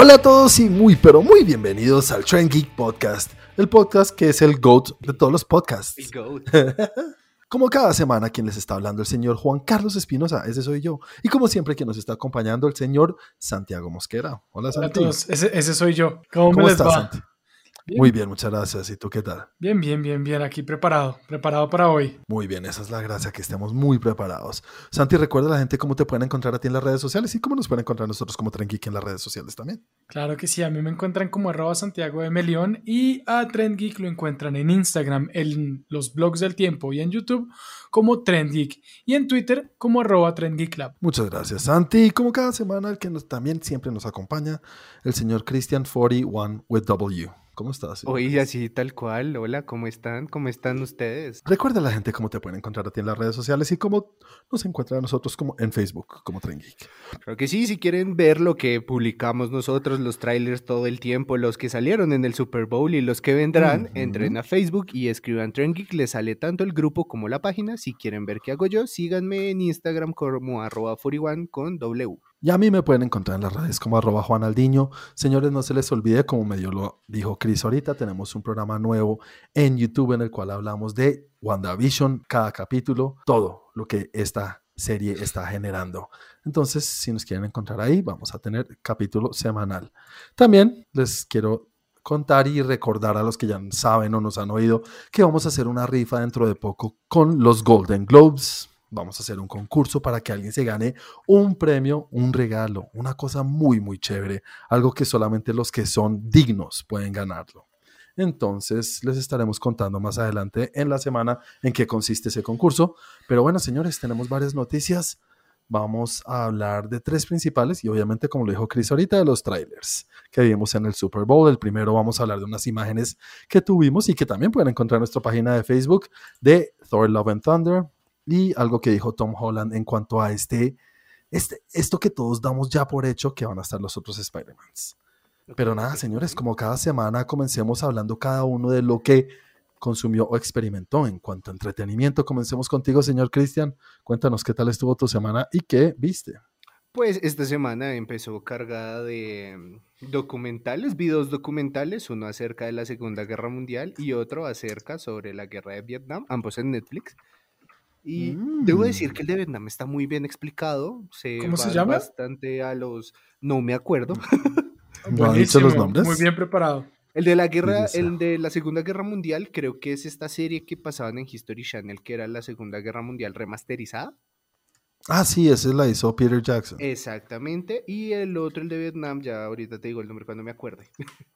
Hola a todos y muy pero muy bienvenidos al Trend Geek Podcast, el podcast que es el GOAT de todos los podcasts. El GOAT. Como cada semana, quien les está hablando el señor Juan Carlos Espinosa, ese soy yo. Y como siempre, quien nos está acompañando el señor Santiago Mosquera. Hola, Hola a todos, ese, ese soy yo. ¿Cómo, ¿Cómo me les estás, va? Santi? Bien. Muy bien, muchas gracias. ¿Y tú qué tal? Bien, bien, bien, bien. Aquí preparado, preparado para hoy. Muy bien, esa es la gracia, que estemos muy preparados. Santi, recuerda a la gente cómo te pueden encontrar a ti en las redes sociales y cómo nos pueden encontrar nosotros como Trend Geek en las redes sociales también. Claro que sí, a mí me encuentran como arroba Santiago de Melión y a Trend Geek lo encuentran en Instagram, en los blogs del tiempo y en YouTube como Trend Geek y en Twitter como arroba Lab. Muchas gracias, Santi. Y como cada semana, el que nos, también siempre nos acompaña, el señor Christian 41 with W. ¿Cómo estás? Hoy así tal cual. Hola, ¿cómo están? ¿Cómo están ustedes? Recuerda a la gente cómo te pueden encontrar a ti en las redes sociales y cómo nos encuentran a nosotros como en Facebook, como Trend Geek. Creo que sí, si quieren ver lo que publicamos nosotros, los trailers todo el tiempo, los que salieron en el Super Bowl y los que vendrán, entren a Facebook y escriban Trend Geek, les sale tanto el grupo como la página. Si quieren ver qué hago yo, síganme en Instagram como arroba 41 con W. Y a mí me pueden encontrar en las redes como arroba Juan Aldiño. Señores, no se les olvide, como medio lo dijo Chris ahorita, tenemos un programa nuevo en YouTube en el cual hablamos de WandaVision, cada capítulo, todo lo que esta serie está generando. Entonces, si nos quieren encontrar ahí, vamos a tener capítulo semanal. También les quiero contar y recordar a los que ya saben o nos han oído que vamos a hacer una rifa dentro de poco con los Golden Globes. Vamos a hacer un concurso para que alguien se gane un premio, un regalo, una cosa muy, muy chévere, algo que solamente los que son dignos pueden ganarlo. Entonces, les estaremos contando más adelante en la semana en qué consiste ese concurso. Pero bueno, señores, tenemos varias noticias. Vamos a hablar de tres principales y obviamente, como lo dijo Chris ahorita, de los trailers que vimos en el Super Bowl. El primero vamos a hablar de unas imágenes que tuvimos y que también pueden encontrar en nuestra página de Facebook de Thor Love and Thunder y algo que dijo Tom Holland en cuanto a este, este esto que todos damos ya por hecho que van a estar los otros Spider-Mans. Pero nada, señores, como cada semana comencemos hablando cada uno de lo que consumió o experimentó en cuanto a entretenimiento. Comencemos contigo, señor Cristian. Cuéntanos qué tal estuvo tu semana y qué viste. Pues esta semana empezó cargada de mm, documentales, videos documentales, uno acerca de la Segunda Guerra Mundial y otro acerca sobre la guerra de Vietnam, ambos en Netflix. Y debo decir Mm. que el de Vietnam está muy bien explicado, se ¿Cómo se llama? bastante a los, no me acuerdo, ¿No han dicho los nombres? Muy bien preparado. el de la guerra, el de la Segunda Guerra Mundial, creo que es esta serie que pasaban en History Channel, que era la Segunda Guerra Mundial remasterizada. Ah, sí, ese la hizo Peter Jackson. Exactamente, y el otro, el de Vietnam, ya ahorita te digo el nombre cuando me acuerde.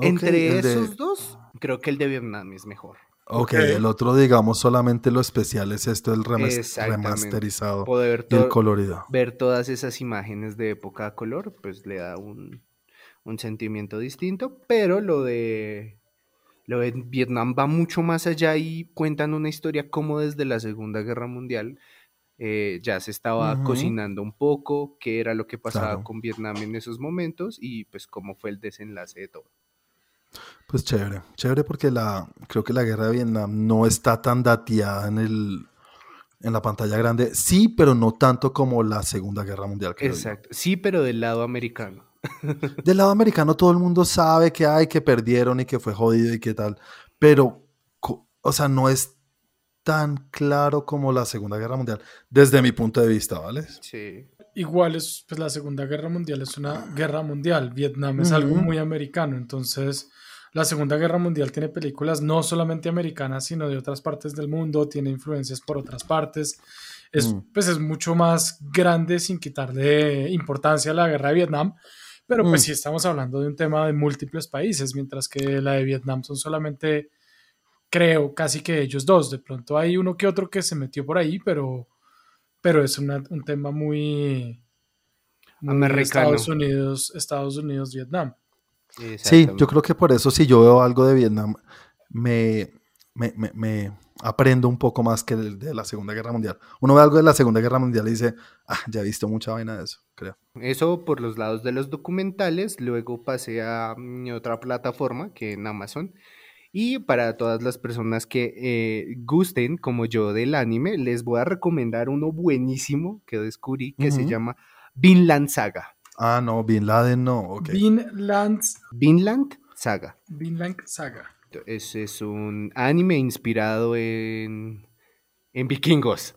Entre de- esos dos, creo que el de Vietnam es mejor. Ok, Ok. el otro, digamos, solamente lo especial es esto, el remasterizado Poder y el colorido. ver todas esas imágenes de época a color, pues le da un, un sentimiento distinto, pero lo de, lo de Vietnam va mucho más allá y cuentan una historia como desde la Segunda Guerra Mundial eh, ya se estaba cocinando un poco, qué era lo que pasaba Claro. con Vietnam en esos momentos y pues cómo fue el desenlace de todo. Pues chévere, chévere porque la, creo que la guerra de Vietnam no está tan dateada en el en la pantalla grande, sí, pero no tanto como la Segunda Guerra Mundial. Exacto, sí, pero del lado americano. Del lado americano todo el mundo sabe que hay, que perdieron y que fue jodido y qué tal, pero, o sea, no es tan claro como la Segunda Guerra Mundial, desde mi punto de vista, ¿vale? Sí. Igual es, pues la Segunda Guerra Mundial es una guerra mundial. Vietnam es algo Ujú. muy americano. Entonces, la Segunda Guerra Mundial tiene películas no solamente americanas, sino de otras partes del mundo, tiene influencias por otras partes. Es, Mm. Pues es mucho más grande sin quitarle importancia a la guerra de Vietnam. Pero pues Mm. sí estamos hablando de un tema de múltiples países, mientras que la de Vietnam son solamente, creo, casi que ellos dos. De pronto hay uno que otro que se metió por ahí, pero, pero es una- un tema muy, muy Americano. Estados Unidos, Estados Unidos, Vietnam. Sí, yo creo que por eso si yo veo algo de Vietnam, me, me, me- me aprendo un poco más que el de la Segunda Guerra Mundial. Uno ve algo de la Segunda Guerra Mundial y dice, ah, ya he visto mucha vaina de eso, creo. Eso por los lados de los documentales, luego pasé a mi otra plataforma que en Amazon. Y para todas las personas que eh, gusten, como yo, del anime, les voy a recomendar uno buenísimo que descubrí que se llama Vinland Saga. Ah, no, Bin Laden no. ok. Vinland, Vinland Saga. Vinland Saga. Es, es un anime inspirado en, en vikingos.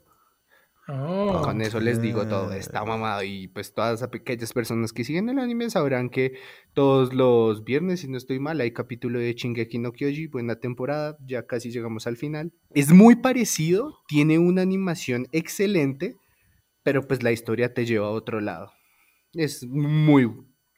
Oh, Con eso les digo todo, está mamado. Y pues todas aquellas personas que siguen el anime sabrán que todos los viernes, si no estoy mal, hay capítulo de Shingeki no Kyoji, buena temporada, ya casi llegamos al final. Es muy parecido, tiene una animación excelente, pero pues la historia te lleva a otro lado. Es muy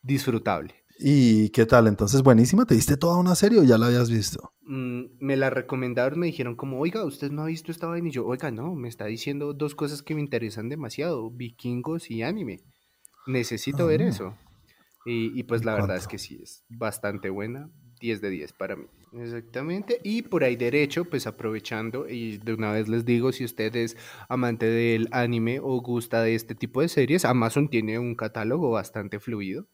disfrutable. ¿Y qué tal? Entonces, buenísima. ¿Te diste toda una serie o ya la habías visto? Mm, me la recomendaron, me dijeron como, oiga, usted no ha visto esta vaina y yo, oiga, no, me está diciendo dos cosas que me interesan demasiado, vikingos y anime. Necesito ver Ah. eso. Y, y pues ¿Y la verdad es que sí, es bastante buena, 10 de 10 para mí. Exactamente. Y por ahí derecho, pues aprovechando, y de una vez les digo, si usted es amante del anime o gusta de este tipo de series, Amazon tiene un catálogo bastante fluido.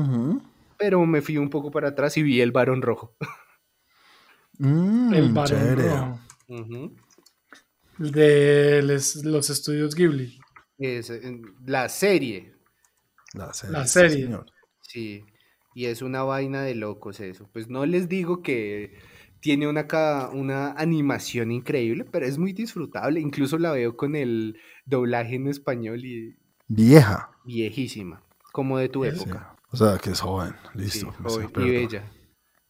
Ujú. Pero me fui un poco para atrás y vi El Barón Rojo. Mm, el Barón chévere. Rojo, Ujú. de les- los estudios Ghibli. Es, eh, la serie, La serie. La sí, señor. sí. Y es una vaina de locos eso. Pues no les digo que tiene una, ca- una animación increíble, pero es muy disfrutable. Incluso la veo con el doblaje en español y Vieja. viejísima, como de tu época. O sea, que es joven. Listo. joven y bella.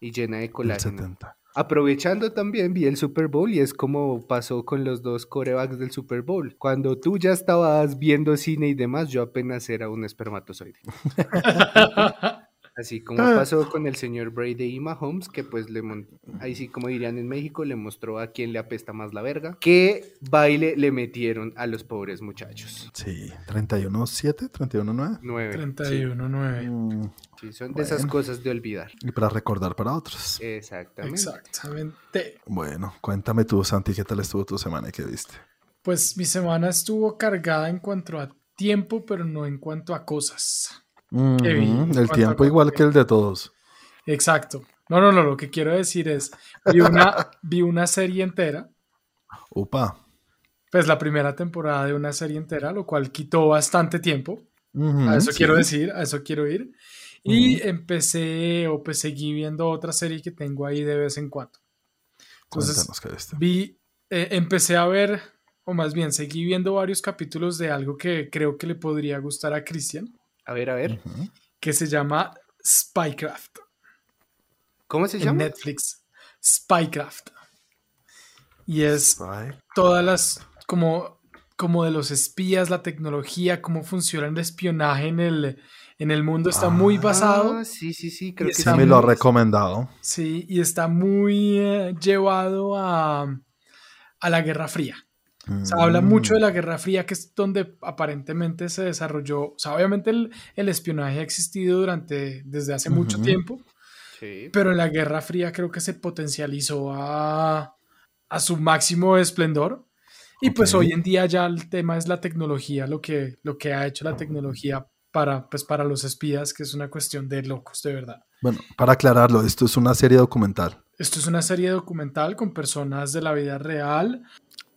Y llena de colágeno. 70. Aprovechando también, vi el Super Bowl y es como pasó con los dos corebacks del Super Bowl. Cuando tú ya estabas viendo cine y demás, yo apenas era un espermatozoide. Así como pasó con el señor Brady y Mahomes, que pues le mon- ahí sí como dirían en México, le mostró a quién le apesta más la verga. ¿Qué baile le metieron a los pobres muchachos? Sí. 31-7, 31-9. Nueve. sí, 31-9. Mm, sí, son de esas cosas de olvidar. y para recordar para otros. Exactamente. Exactamente. Bueno, cuéntame tú, Santi, ¿qué tal estuvo tu semana y qué viste? Pues mi semana estuvo cargada en cuanto a tiempo, pero no en cuanto a cosas. El ¿Cuánto- tiempo igual que el de todos. Exacto. No, no, no, lo que quiero decir es, vi una, vi una serie entera, Upa. pues la primera temporada de una serie entera, lo cual quitó bastante tiempo. A eso sí. quiero decir, a eso quiero ir. Y empecé o pues seguí viendo otra serie que tengo ahí de vez en cuando. Entonces vi, eh, empecé a ver, o más bien seguí viendo varios capítulos de algo que creo que le podría gustar a Cristian, A ver, a ver. Que se llama Spycraft ¿Cómo se en llama? Netflix. Spycraft. Y es todas las, como, como de los espías, la tecnología, cómo funciona el espionaje en el, en el mundo, está muy Ah, basado. Sí, sí, sí, creo que Sí, me lo ha recomendado. Sí, y está muy eh, llevado a, a la Guerra Fría. O sea, habla Mm. mucho de la Guerra Fría, que es donde aparentemente se desarrolló. O sea, obviamente el, el espionaje ha existido durante, desde hace mucho Ujú. tiempo, Sí. pero en la Guerra Fría creo que se potencializó a, a su máximo esplendor. Y pues Ok. hoy en día ya el tema es la tecnología, lo que, lo que ha hecho la tecnología para, pues, para los espías, que es una cuestión de locos, de verdad. Bueno, para aclararlo, esto es una serie documental. Esto es una serie documental con personas de la vida real.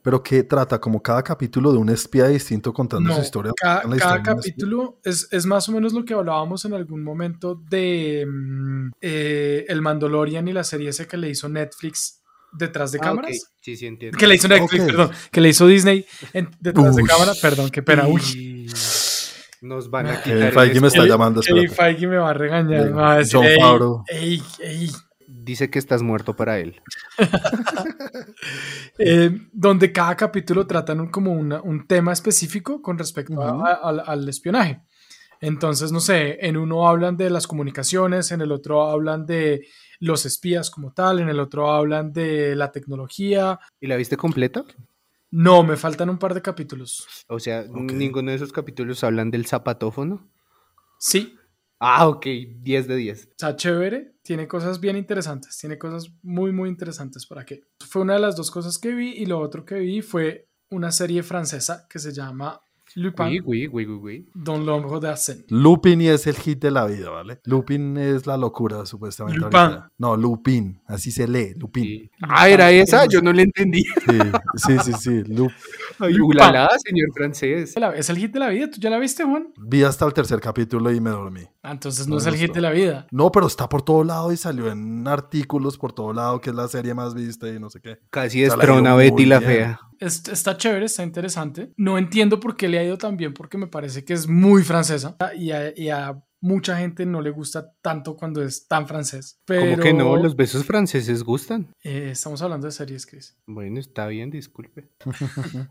Pero que trata como cada capítulo de un espía distinto contando No, su historia. cada, historia capítulo es, es más o menos lo que hablábamos en algún momento de mm, eh, El Mandalorian y la serie esa que le hizo Netflix detrás de Ah, cámaras. ok, Sí, sí, entiendo. Que le hizo Netflix, perdón. Que le hizo Disney en- detrás de Ush. cámara. Perdón, qué pena. Uy. Nos van a Eh, quitar. Feige me está Ey, llamando, ey. Feige me va a regañar. Me va a decir, John "Ey, Favreau. ey, ey". Dice que estás muerto para él. Eh, donde cada capítulo tratan un- como una- un tema específico con respecto a- al, al espionaje. Entonces, no sé, en uno hablan de las comunicaciones, en el otro hablan de los espías como tal, en el otro hablan de la tecnología. ¿Y la viste completa? No, me faltan un par de capítulos. O sea, ninguno de esos capítulos hablan del zapatófono. Sí, Ah, ok, 10 de 10. está chévere, tiene cosas bien interesantes, tiene cosas muy, muy interesantes para qué. Fue una de las dos cosas que vi y lo otro que vi fue una serie francesa que se llama Lupin, Oui, oui, oui, oui, oui. Don l'ombre d'Arsène. Lupin y es el hit de la vida, ¿vale? Lupin es la locura, supuestamente. Lupin. ahorita. No, Lupin, así se lee, Lupin. Sí. Ah, era esa, yo no le entendí. Sí, sí, sí, sí. Lup- Ay, ulala, señor francés. Es el hit de la vida. ¿Tú ya la viste, Juan? Vi hasta el tercer capítulo y me dormí. Ah, entonces no, es el hit de la vida. No, pero está por todo lado y salió en artículos por todo lado, que es la serie más vista y no sé qué. Casi es trona Betty la fea. está chévere, está interesante. No entiendo por qué le ha ido tan bien, porque me parece que es muy francesa y a mucha gente no le gusta tanto cuando es tan francés. Pero... ¿Cómo que no? Los besos franceses gustan. Eh, estamos hablando de series, Chris. Bueno, está bien, disculpe.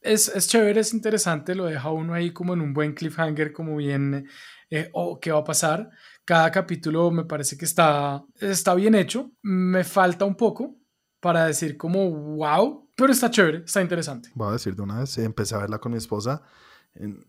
es, es, chévere, es interesante, lo deja uno ahí como en un buen cliffhanger, como bien, eh, oh, ¿qué va a pasar? Cada capítulo me parece que está, está bien hecho. Me falta un poco para decir como, wow, pero está chévere, está interesante. Voy a decir de una vez, empecé a verla con mi esposa. En,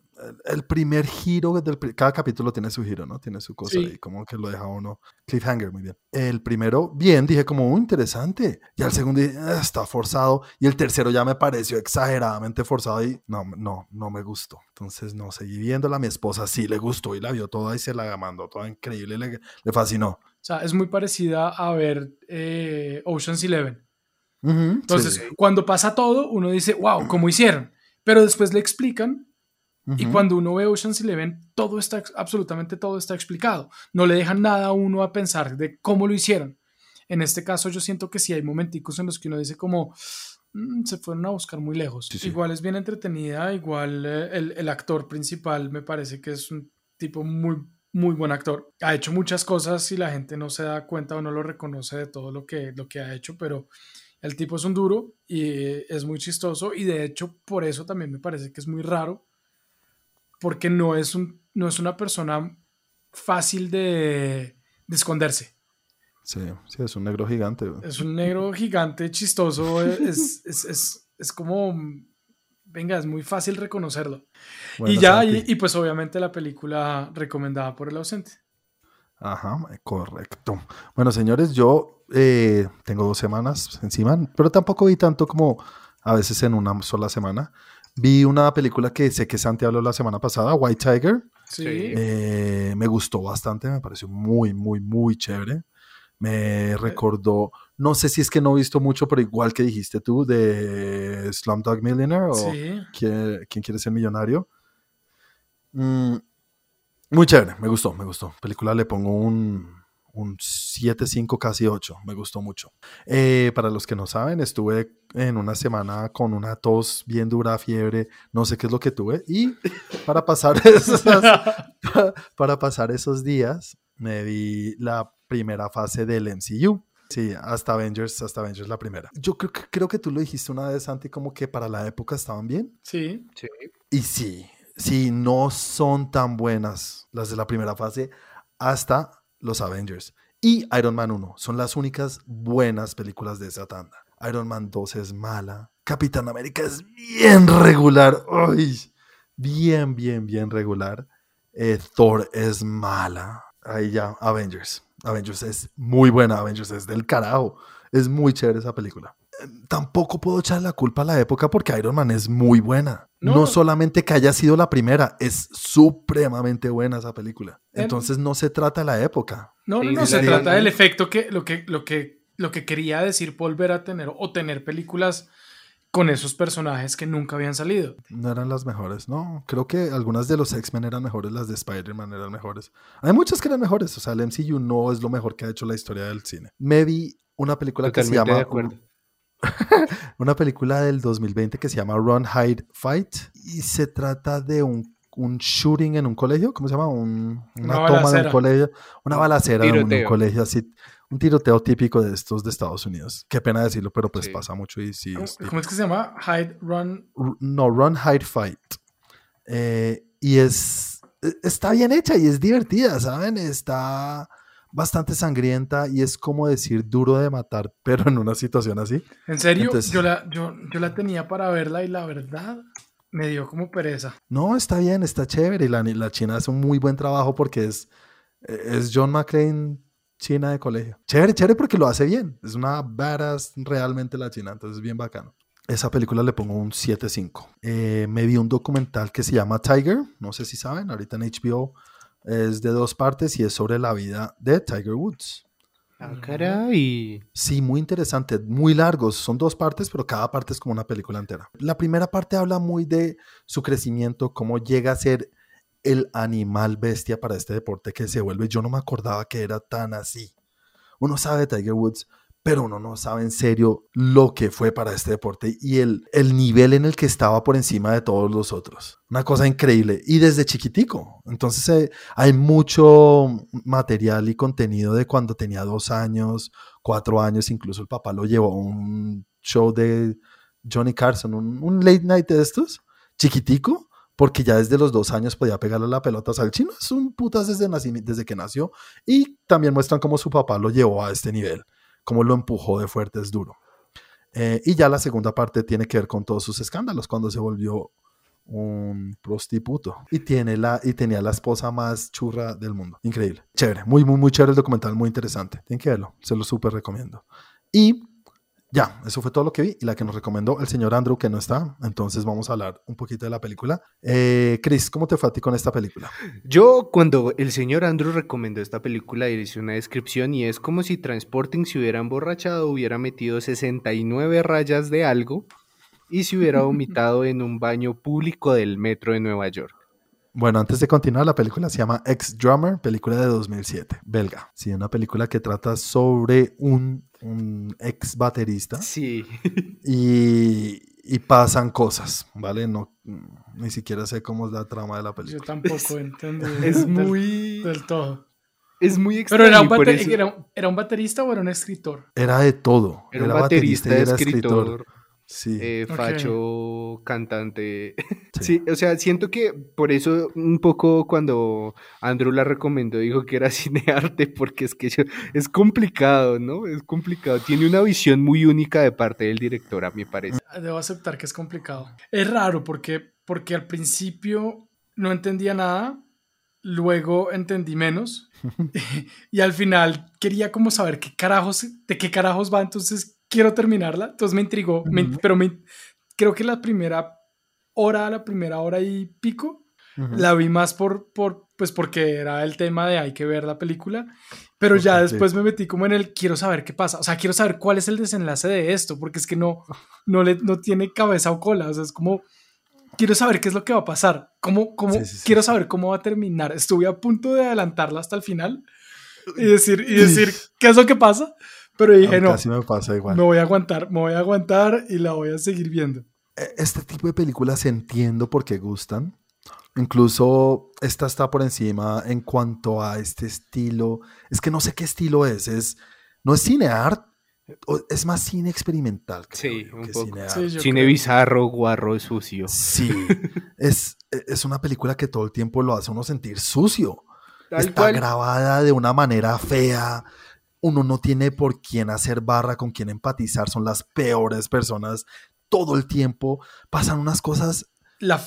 el primer giro del cada capítulo tiene su giro, ¿no? Tiene su cosa y como que lo deja uno cliffhanger muy bien. El primero bien, dije como muy interesante. Y al segundo dije, ah, está forzado y el tercero ya me pareció exageradamente forzado y no no no me gustó. Entonces no seguí viéndola, mi esposa sí le gustó y la vio toda y se la mandó toda increíble, le, le fascinó. O sea, es muy parecida a ver eh, Ocean's Eleven. Entonces, cuando pasa todo, uno dice, wow, ¿cómo hicieron? Pero después le explican y cuando uno ve Ocean's Eleven, todo está, absolutamente todo está explicado. No le dejan nada a uno a pensar de cómo lo hicieron. En este caso, yo siento que sí hay momenticos en los que uno dice como, mm, se fueron a buscar muy lejos. Igual es bien entretenida, igual eh, el, el, actor principal me parece que es un tipo muy, muy buen actor. Ha hecho muchas cosas y la gente no se da cuenta o no lo reconoce de todo lo que, lo que ha hecho, pero el tipo es un duro y es muy chistoso y de hecho por eso también me parece que es muy raro porque no es, un, no es una persona fácil de, esconderse. Sí, sí, es un negro gigante. Es un negro gigante chistoso, es, como, venga, es muy fácil reconocerlo. y ya, y, pues obviamente la película recomendada por el ausente. Ajá, correcto. Bueno, señores, yo eh, tengo dos semanas encima, pero tampoco vi tanto como a veces en una sola semana. Vi una película que sé que Santi habló la semana pasada, White Tiger. Sí. Eh, me gustó bastante, me pareció muy, muy, muy chévere. Me recordó, no sé si es que no he visto mucho, pero igual que dijiste tú, de Slumdog Millionaire o sí. ¿Quién, quiere ser millonario? Mm, muy chévere, me gustó, me gustó. Película le pongo un un 7, 5, casi 8. Me gustó mucho. Eh, para los que no saben, estuve en una semana con una tos bien dura, fiebre, no sé qué es lo que tuve. Y para pasar esos, para pasar esos días, me vi la primera fase del MCU. Sí, hasta Avengers, hasta Avengers la primera. Yo creo que, creo que tú lo dijiste una vez, Santi, como que para la época estaban bien. Sí. Sí. Y sí, sí, no son tan buenas las de la primera fase hasta los Avengers y Iron Man 1. Son las únicas buenas películas de esa tanda. Iron Man 2 es mala. Capitán América es bien regular. Ay, bien, bien, bien regular. Eh, Thor es mala. Ahí ya, Avengers. Avengers es muy buena. Avengers es del carajo. Es muy chévere esa película. Tampoco puedo echar la culpa a la época porque Iron Man es muy buena. No, solamente que haya sido la primera, es supremamente buena esa película. Entonces no se trata de la época. No, no, no, se trata del efecto que lo, que lo que lo que quería decir volver a tener o tener películas con esos personajes que nunca habían salido. No eran las mejores, no. Creo que algunas de los X-Men eran mejores, las de Spider-Man eran mejores. Hay muchas que eran mejores, o sea, el MCU no es lo mejor que ha hecho la historia del cine. Me vi una película que se llama... una película del 2020 que se llama Run, Hide, Fight y se trata de un, un shooting en un colegio, ¿cómo se llama? Un, una, toma de un colegio, una balacera en un colegio así, un tiroteo típico de estos de Estados Unidos. Qué pena decirlo, pero pues pasa mucho y sí. ¿Cómo, es, que se llama? Hide, Run. No, Run, Hide, Fight. Eh, y es, e, está bien hecha y es divertida, ¿saben? Está bastante sangrienta y es como decir duro de matar, pero en una situación así. ¿En serio? yo, la, yo, yo la tenía para verla y la verdad me dio como pereza. No, está bien, está chévere y la, la China hace un muy buen trabajo porque es, es John McClane China de colegio. Chévere, chévere porque lo hace bien. Es una badass realmente la China, entonces es bien bacano. Esa película le pongo un 7.5. Eh, me vi un documental que se llama Tiger, no sé si saben, ahorita en HBO es de dos partes y es sobre la vida de Tiger Woods. Ah, caray. Sí, muy interesante, muy largos. Son dos partes, pero cada parte es como una película entera. La primera parte habla muy de su crecimiento, cómo llega a ser el animal bestia para este deporte que se vuelve. Yo no me acordaba que era tan así. Uno sabe de Tiger Woods, pero uno no sabe en serio lo que fue para este deporte y el, el nivel en el que estaba por encima de todos los otros. Una cosa increíble. Y desde chiquitico. Entonces eh, hay mucho material y contenido de cuando tenía dos años, cuatro años. Incluso el papá lo llevó a un show de Johnny Carson, un, late night de estos, chiquitico porque ya desde los dos años podía pegarle la pelota. O sea, el chino es un putas desde, desde que nació. Y también muestran cómo su papá lo llevó a este nivel cómo lo empujó de fuerte es duro. Eh, y ya la segunda parte tiene que ver con todos sus escándalos, cuando se volvió un prostituto y, tiene la, y tenía la esposa más churra del mundo. Increíble. Chévere. Muy, muy, muy chévere el documental, muy interesante. Tienen que verlo. Se lo súper recomiendo. Y ya, eso fue todo lo que vi y la que nos recomendó el señor Andrew, que no está. Entonces vamos a hablar un poquito de la película. Eh, Chris, ¿cómo te fue a ti con esta película? Yo, cuando el señor Andrew recomendó esta película, hice una descripción y es como si Transporting se hubiera emborrachado, hubiera metido 69 rayas de algo y se hubiera vomitado en un baño público del metro de Nueva York. Bueno, antes de continuar, la película se llama Ex Drummer, película de 2007, belga. Sí, una película que trata sobre un, ex baterista. Sí. Y, pasan cosas, ¿vale? No, ni siquiera sé cómo es la trama de la película. Yo tampoco entiendo. Es muy... Del, todo. Es muy extraño. Pero era un, era, un, baterista o era un escritor? Era de todo. Era, un baterista, y era escritor. Sí. Eh, facho, cantante. Sí. o sea, siento que por eso un poco cuando Andrew la recomendó dijo que era cinearte, porque es que es complicado, ¿no? Es complicado. Tiene una visión muy única de parte del director, a mi parece. Ah, debo aceptar que es complicado. Es raro porque, porque al principio no entendía nada, luego entendí menos y al final quería como saber qué carajos, de qué carajos va, entonces quiero terminarla, entonces me intrigó, pero me, creo que la primera hora, la primera hora y pico, la vi más por, por, pues porque era el tema de hay que ver la película, pero ya después me metí como en el quiero saber qué pasa, o sea, quiero saber cuál es el desenlace de esto, porque es que no, no, le, no tiene cabeza o cola, o sea, es como quiero saber qué es lo que va a pasar, cómo, cómo, quiero saber cómo va a terminar. Estuve a punto de adelantarla hasta el final y decir, y decir qué es lo que pasa, pero dije, no. Casi me pasa igual. Me voy a aguantar, me voy a aguantar y la voy a seguir viendo. E, este tipo de películas entiendo por qué gustan. Incluso esta está por encima en cuanto a este estilo. Es que no sé qué estilo es. es no es cine art, es más cine experimental. sí, un poco. Cine, bizarro, guarro, sucio. Sí, es, es una película que todo el tiempo lo hace uno sentir sucio. Está grabada de una manera fea uno no tiene por quién hacer barra, con quién empatizar, son las peores personas todo el tiempo. Pasan unas cosas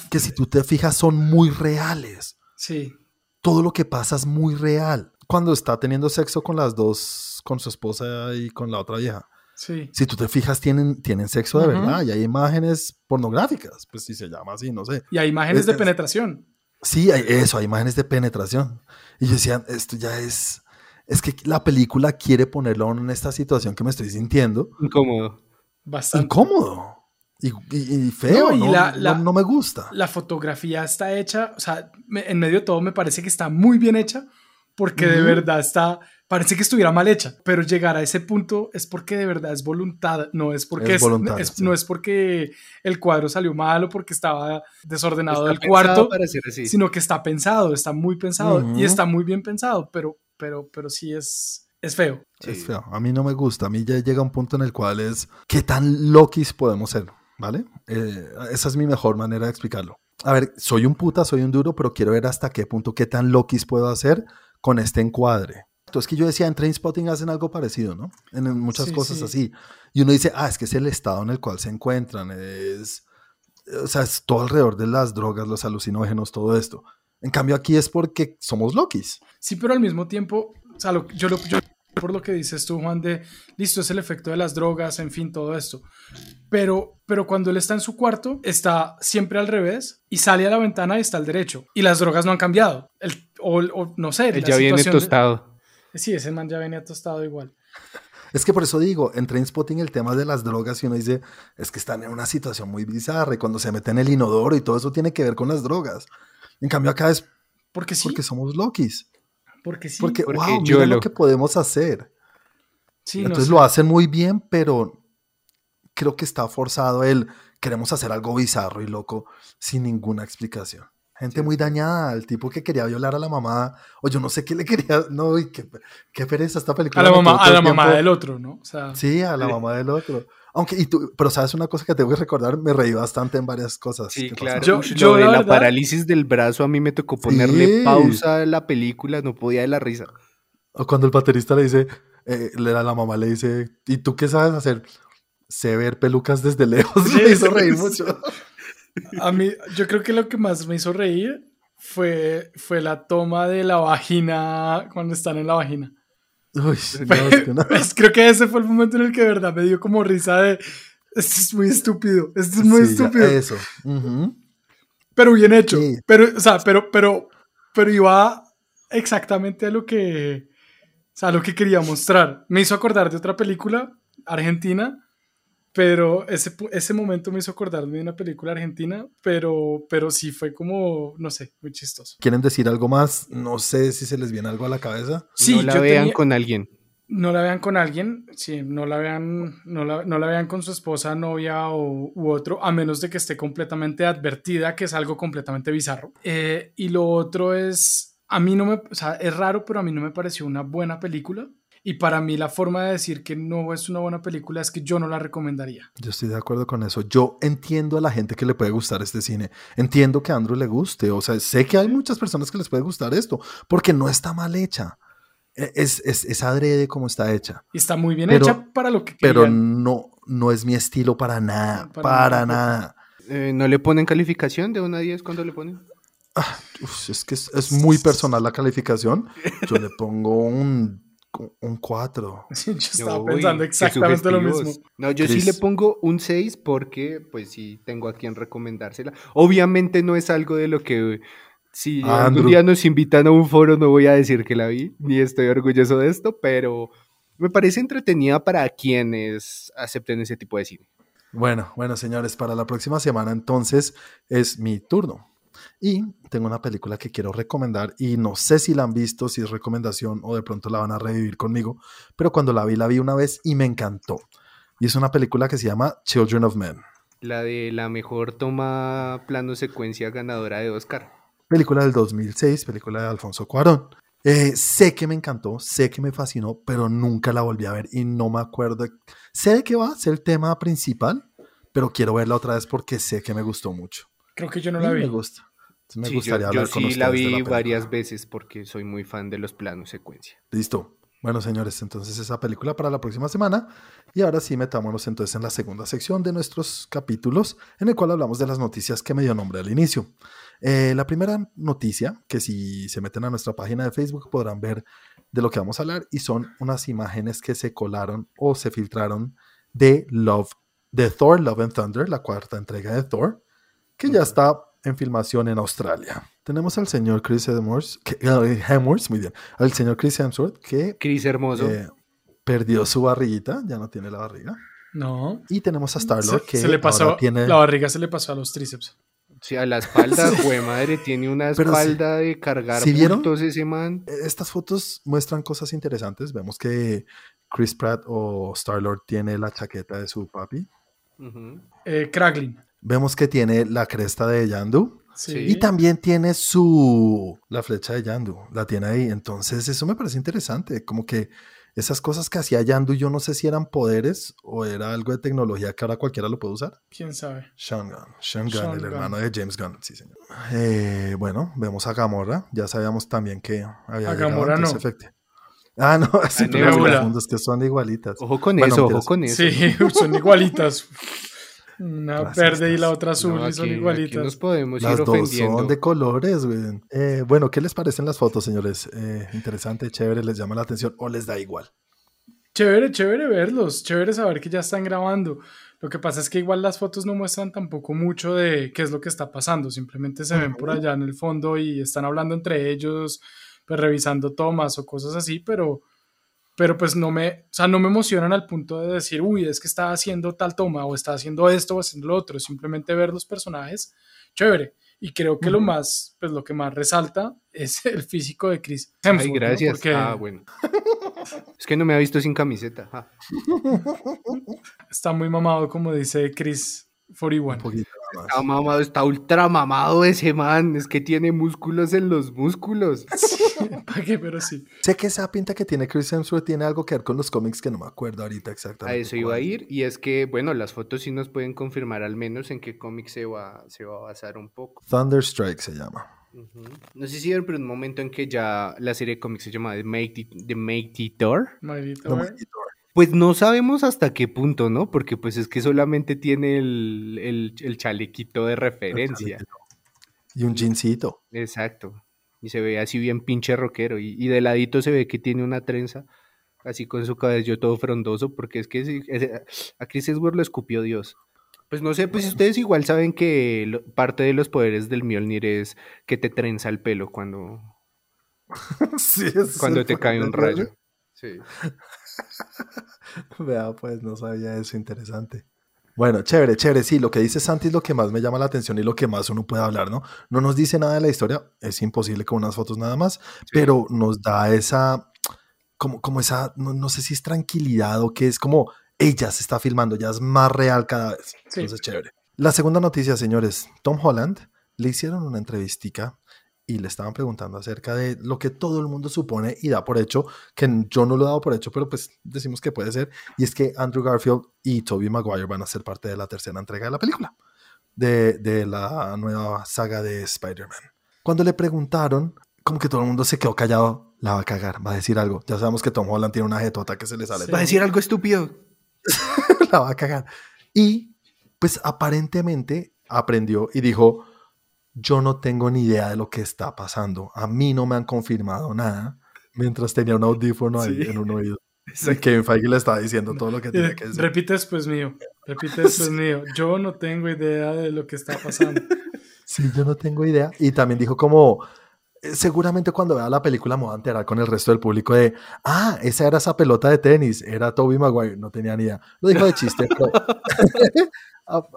que si tú te fijas son muy reales. Sí. Todo lo que pasa es muy real. Cuando está teniendo sexo con las dos, con su esposa y con la otra vieja. Sí. Si tú te fijas, tienen, tienen sexo de verdad y hay imágenes pornográficas, pues si se llama así, no sé. Y hay imágenes de penetración. Sí, hay eso, hay imágenes de penetración. Y yo decía, esto ya es es que la película quiere ponerlo en esta situación que me estoy sintiendo. Incómodo. Bastante. Incómodo. Y, feo, no, no, me gusta. La fotografía está hecha, o sea, en medio de todo me parece que está muy bien hecha, porque de verdad está, parece que estuviera mal hecha, pero llegar a ese punto es porque de verdad es voluntad, no es porque es, no es porque el cuadro salió mal o porque estaba desordenado el cuarto, sino que está pensado, está muy pensado y está muy bien pensado, pero pero, pero sí es, es feo. Es feo. A mí no me gusta. A mí ya llega un punto en el cual es qué tan lokis podemos ser, ¿vale? Eh, esa es mi mejor manera de explicarlo. A ver, soy un puta, soy un duro, pero quiero ver hasta qué punto, qué tan lokis puedo hacer con este encuadre. Entonces, que yo decía, en Trainspotting hacen algo parecido, ¿no? En, muchas cosas así. Y uno dice, ah, es que es el estado en el cual se encuentran, es, o sea, es todo alrededor de las drogas, los alucinógenos, todo esto. En cambio, aquí es porque somos Lokis. Sí, pero al mismo tiempo, o sea, yo, lo, yo por lo que dices tú, Juan, de listo, es el efecto de las drogas, en fin, todo esto. Pero, pero cuando él está en su cuarto, está siempre al revés y sale a la ventana y está al derecho. Y las drogas no han cambiado. El, o, no sé. Él ya viene tostado. sí, ese man ya venía tostado igual. Es que por eso digo, en Trainspotting el tema de las drogas y uno dice, es que están en una situación muy bizarra y cuando se meten en el inodoro y todo eso tiene que ver con las drogas. En cambio acá es Porque sí. porque somos Lokis. Porque sí. Porque, Porque wow, mira YOLO. lo que podemos hacer. sí, no Entonces sé. lo hacen muy bien, pero creo que está forzado el queremos hacer algo bizarro y loco sin ninguna explicación. Gente muy dañada, el tipo que quería violar a la mamá, o yo no sé qué le quería, no, y qué, qué pereza esta película. A la mamá, a la mamá del otro, ¿no? O sea, Sí, a la Sí. mamá del otro. Aunque, y tú, pero sabes una cosa que tengo que recordar, me reí bastante en varias cosas. Sí, claro. Yo- yo lo de la la, verdad- parálisis del brazo a mí me tocó ponerle Sí. pausa a la película, no podía de la risa. O cuando el baterista le dice, eh, le- a la mamá le dice, ¿y tú qué sabes hacer? Sé ver pelucas desde lejos. Sí, me hizo reír sí. mucho. A mí, yo creo que lo que más me hizo reír fue, fue la toma de la vagina cuando están en la vagina. Uy, no, es que no. Pues, creo que ese fue el momento en el que de verdad me dio como risa de esto es muy estúpido, esto es muy Sí, estúpido, Eso. Ujú. pero bien hecho. Sí. Pero, o sea, pero, pero, pero iba exactamente a lo que, o sea, a lo que quería mostrar. Me hizo acordar de otra película argentina, pero ese, ese momento me hizo acordarme de una película argentina, pero, pero sí fue como, no sé, muy chistoso. ¿Quieren decir algo más? No sé si se les viene algo a la cabeza. Sí, no la yo vean tenía- con alguien. No la vean con alguien, sí, no la vean, no la, no la vean con su esposa, novia o, u otro, a menos de que esté completamente advertida, que es algo completamente bizarro. Eh, y lo otro es, a mí no me, o sea, es raro, pero a mí no me pareció una buena película. Y para mí la forma de decir que no es una buena película es que yo no la recomendaría. Yo estoy de acuerdo con eso. Yo entiendo a la gente que le puede gustar este cine. Entiendo que a Andrew le guste. O sea, sé que hay muchas personas que les puede gustar esto, porque no está mal hecha. E- Es, es, es adrede como está hecha. Y está muy bien Pero- hecha para lo que Pero querían. no, no es mi estilo para nada. Para para nada. Eh, ¿No le ponen calificación de 1 a 10 cuando le ponen? Uf, es que es, es muy personal la calificación. Yo le pongo un, un 4. Sí, yo estaba Uy, pensando exactamente lo mismo. No, yo sí le pongo un 6 porque pues sí tengo a quien recomendársela. Obviamente no es algo de lo que si Ah, algún Andrew. día nos invitan a un foro no voy a decir que la vi, ni estoy orgulloso de esto, pero me parece entretenida para quienes acepten ese tipo de cine. Bueno, bueno, señores, para la próxima semana entonces es mi turno. Y tengo una película que quiero recomendar y no sé si la han visto, si es recomendación o de pronto la van a revivir conmigo, pero cuando la vi, la vi una vez y me encantó. Y es una película que se llama Children of Men. La de la mejor toma plano secuencia ganadora de Oscar. Película del 2006, película de Alfonso Cuarón. Eh, sé que me encantó, sé que me fascinó, pero nunca la volví a ver y no me acuerdo. Sé de qué va, sé el tema principal, pero quiero verla otra vez porque sé que me gustó mucho. Creo que yo no Y la vi. Me gusta. Me Sí, gustaría yo, yo hablar con sí la vi varias veces porque soy muy fan de los planos secuencia. Listo. Bueno, señores, entonces esa película para la próxima semana. Y ahora sí metámonos entonces en la segunda sección de nuestros capítulos, en el cual hablamos de las noticias que me dio nombre al inicio. Eh, la primera noticia, que si se meten a nuestra página de Facebook podrán ver de lo que vamos a hablar, y son unas imágenes que se colaron o se filtraron de Love, de Thor, Love and Thunder, la cuarta entrega de Thor, que ya está en filmación en Australia. Tenemos al señor Chris Hemsworth, que, eh, Hemsworth, muy bien, al señor Chris Hemsworth, que Chris Hermoso. eh, perdió su barriguita, ya no tiene la barriga. No. Y tenemos a Star-Lord, que se le pasó, ahora tiene... la barriga se le pasó a los tríceps. Sí, a la espalda, jue madre, tiene una sí. espalda de cargar ¿Sí vieron? ese man. Estas fotos muestran cosas interesantes. Vemos que Chris Pratt o Star-Lord tiene la chaqueta de su papi. Ujú. Eh, Kraglin. Vemos que tiene la cresta de Yandu. Sí. Sí. Y también tiene su... La flecha de Yandu. La tiene ahí. Entonces eso me parece interesante. Como que esas cosas que hacía Yandu, yo no sé si eran poderes o era algo de tecnología que ahora cualquiera lo puede usar. ¿Quién sabe? Sean Gunn, Sean Gunn, Sean el Gunn. hermano de James Gunn, sí señor. Eh, bueno, vemos a Gamora, ya sabíamos también que había A llegado, Gamora no. efecti- Ah, no, Nebula. confundo, es que son igualitas. Ojo con Bueno, eso, mentiras. ojo con eso. Sí, son igualitas. Una verde y la otra azul No, y son igualitas. nos podemos Las ir dos ofendiendo. son de colores, güey. Eh, bueno, ¿qué les parecen las fotos, señores? Eh, interesante, chévere, les llama la atención o les da igual. Chévere, chévere verlos, chévere saber que ya están grabando. Lo que pasa es que igual las fotos no muestran tampoco mucho de qué es lo que está pasando, simplemente se ven por allá en el fondo y están hablando entre ellos, pues revisando tomas o cosas así, pero, pero pues no me, o sea, no me emocionan al punto de decir, uy, es que está haciendo tal toma o está haciendo esto o haciendo lo otro, simplemente ver los personajes, chévere. Y creo que lo más, pues lo que más resalta es el físico de Chris Hemsworth. Ay, gracias. Porque... Ah, bueno. es que no me ha visto sin camiseta. Ah. Está muy mamado, como dice Chris 41. Está mamado, está ultra mamado ese man. Es que tiene músculos en los músculos. ¿Para qué? Pero sí. Sé que esa pinta que tiene Chris Hemsworth tiene algo que ver con los cómics que no me acuerdo ahorita exactamente. A eso iba a ir. Y es que, bueno, las fotos sí nos pueden confirmar al menos en qué cómic se va, se va a basar un poco. Thunderstrike se llama. No sé si era pero un momento en que ya la serie de cómics se llama The Mighty, The Mighty Thor. Mighty Thor. Pues no sabemos hasta qué punto, ¿no? Porque pues es que solamente tiene el, chalequito de referencia. Y un jeansito. Exacto. Y se ve así bien pinche rockero. Y, de ladito se ve que tiene una trenza, así con su cabello todo frondoso, porque es que a Chris Edward lo escupió Dios. Pues no sé, pues ustedes igual saben que parte de los poderes del Mjolnir es que te trenza el pelo cuando, cuando te cae un rayo. Sí. Vea, pues no sabía eso, interesante. Bueno, chévere, chévere. Sí, lo que dice Santi es lo que más me llama la atención y lo que más uno puede hablar, ¿no? No nos dice nada de la historia, es imposible con unas fotos nada más, pero nos da esa, como, como esa, no, sé si es tranquilidad o que es como, ella se está filmando, ya es más real cada vez. Entonces, chévere. La segunda noticia, señores, Tom Holland le hicieron una entrevistica y le estaban preguntando acerca de lo que todo el mundo supone y da por hecho, que yo no lo he dado por hecho, pero pues decimos que puede ser, y es que Andrew Garfield y Tobey Maguire van a ser parte de la tercera entrega de la película, de, de la nueva saga de Spider-Man. Cuando le preguntaron, como que todo el mundo se quedó callado, la va a cagar, va a decir algo. Ya sabemos que Tom Holland tiene una jetota que se le sale. Va a decir algo estúpido. la va a cagar. Y pues aparentemente aprendió y dijo, yo no tengo ni idea de lo que está pasando. A mí no me han confirmado nada mientras tenía un audífono ahí en un oído. Kevin Feige le estaba diciendo todo lo que tiene que decir. Repite después mío, repite después mío. Yo no tengo idea de lo que está pasando. Sí, yo no tengo idea. Y también dijo como, eh, seguramente cuando vea la película me voy a enterar con el resto del público de, ah, esa era esa pelota de tenis, era Toby Maguire, no tenía ni idea. Lo dijo de chiste, pero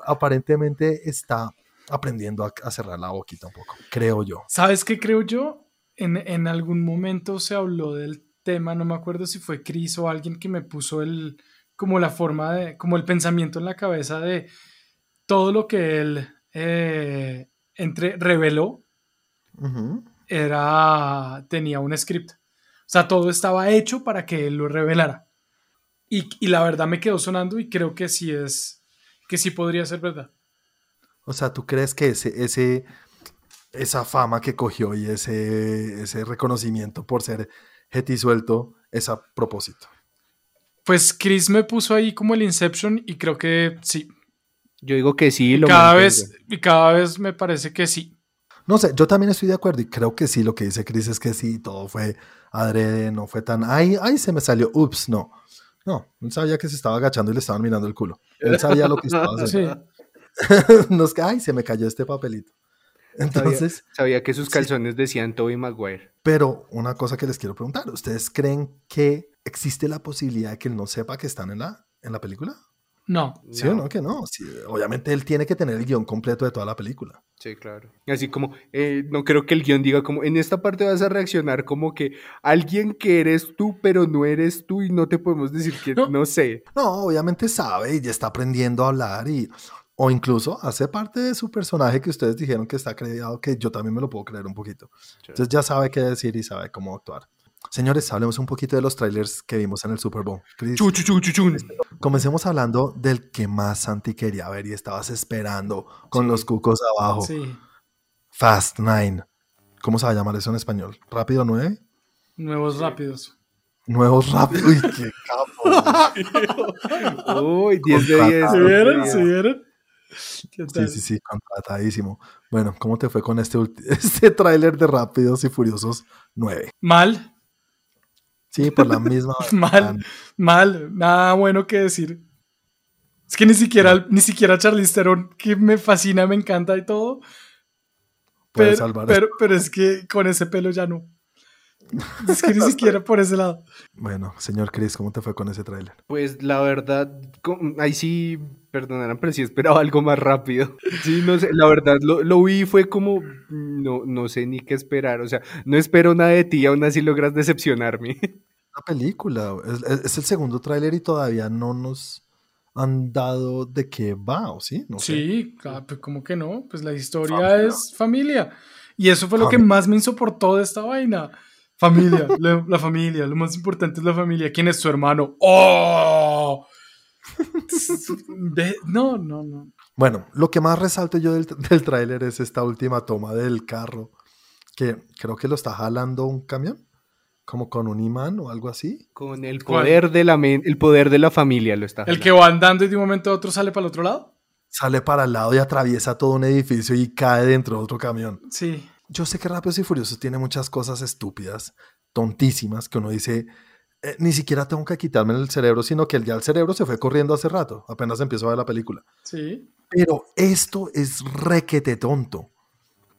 aparentemente está aprendiendo a, cerrar la boquita un poco, creo yo. ¿Sabes qué creo yo? En, en, algún momento se habló del tema, no me acuerdo si fue Chris o alguien que me puso el, como la forma de, como el pensamiento en la cabeza de todo lo que él eh, entre, reveló era, tenía un script. O sea, todo estaba hecho para que él lo revelara. Y, y la verdad me quedó sonando y creo que sí es, que sí podría ser verdad. O sea, ¿tú crees que ese, ese, esa fama que cogió y ese, ese reconocimiento por ser Hetty suelto es a propósito? Pues Chris me puso ahí como el Inception y creo que sí. Yo digo que sí. Lo cada vez, y cada vez me parece que sí. No sé, yo también estoy de acuerdo y creo que sí, lo que dice Chris es que sí, todo fue adrede, no fue tan, ay, ay, se me salió, ups, no. No, él sabía que se estaba agachando y le estaban mirando el culo. Él sabía lo que estaba haciendo. Nos ay, se me cayó este papelito. Entonces. Sabía, que sus calzones decían Toby Maguire. Pero una cosa que les quiero preguntar: ¿Ustedes creen que existe la posibilidad de que él no sepa que están en la, en la película? No. ¿Sí o no? Que no. obviamente él tiene que tener el guion completo de toda la película. Sí, claro. Así como, eh, no creo que el guion diga como, en esta parte vas a reaccionar como que alguien que eres tú, pero no eres tú y no te podemos decir que no, no sé. No, obviamente sabe y ya está aprendiendo a hablar y o incluso hace parte de su personaje que ustedes dijeron que está creado, que yo también me lo puedo creer un poquito. Entonces ya sabe qué decir y sabe cómo actuar. Señores, hablemos un poquito de los trailers que vimos en el Super Bowl. comencemos hablando del que más Santi quería ver y estabas esperando con los cucos abajo. Fast Nine. ¿Cómo se va a llamar eso en español? ¿Rápido 9? Nuevos rápidos. Nuevos rápidos. Uy, qué capo. Uy, 10 de 10. ¿Se vieron? ¿Se vieron? Sí, sí, sí, contratadísimo. Bueno, ¿cómo te fue con este, este tráiler de Rápidos y Furiosos 9? Mal. Sí, por la misma. mal, mal, nada bueno que decir. Es que ni siquiera, ni siquiera Charlize Theron, que me fascina, me encanta y todo. Pero, pero, pero, es que con ese pelo ya no. Es que ni siquiera por ese lado. Bueno, señor Chris, ¿cómo te fue con ese tráiler? Pues la verdad, ahí sí, perdonarán, pero sí esperaba algo más rápido. Sí, no sé, la verdad, lo, lo vi y fue como, no, no sé ni qué esperar. O sea, no espero nada de ti y aún así logras decepcionarme. Una película, es, es- es el segundo tráiler y todavía no nos han dado de qué va, ¿o sí? No sé. Sí, claro, pues como que no, pues la historia Familia. es familia. Y eso fue lo que más me insoportó de esta vaina. Familia, la, la familia, lo más importante es la familia. ¿Quién es tu hermano? ¡Oh! No, no, no. Bueno, lo que más resalto yo del, del tráiler es esta última toma del carro, que creo que lo está jalando un camión, como con un imán o algo así. Con el ¿Cuál? poder de la el poder de la familia lo está. El que jalando. va andando y de un momento a otro sale para el otro lado. Sale para el lado y atraviesa todo un edificio y cae dentro de otro camión. Sí. Yo sé que Rápidos y Furiosos tiene muchas cosas estúpidas, tontísimas, que uno dice, "Eh, ni siquiera tengo que quitarme el cerebro, sino que ya el cerebro se fue corriendo hace rato, apenas empiezo a ver la película. Sí. Pero esto es requete tonto,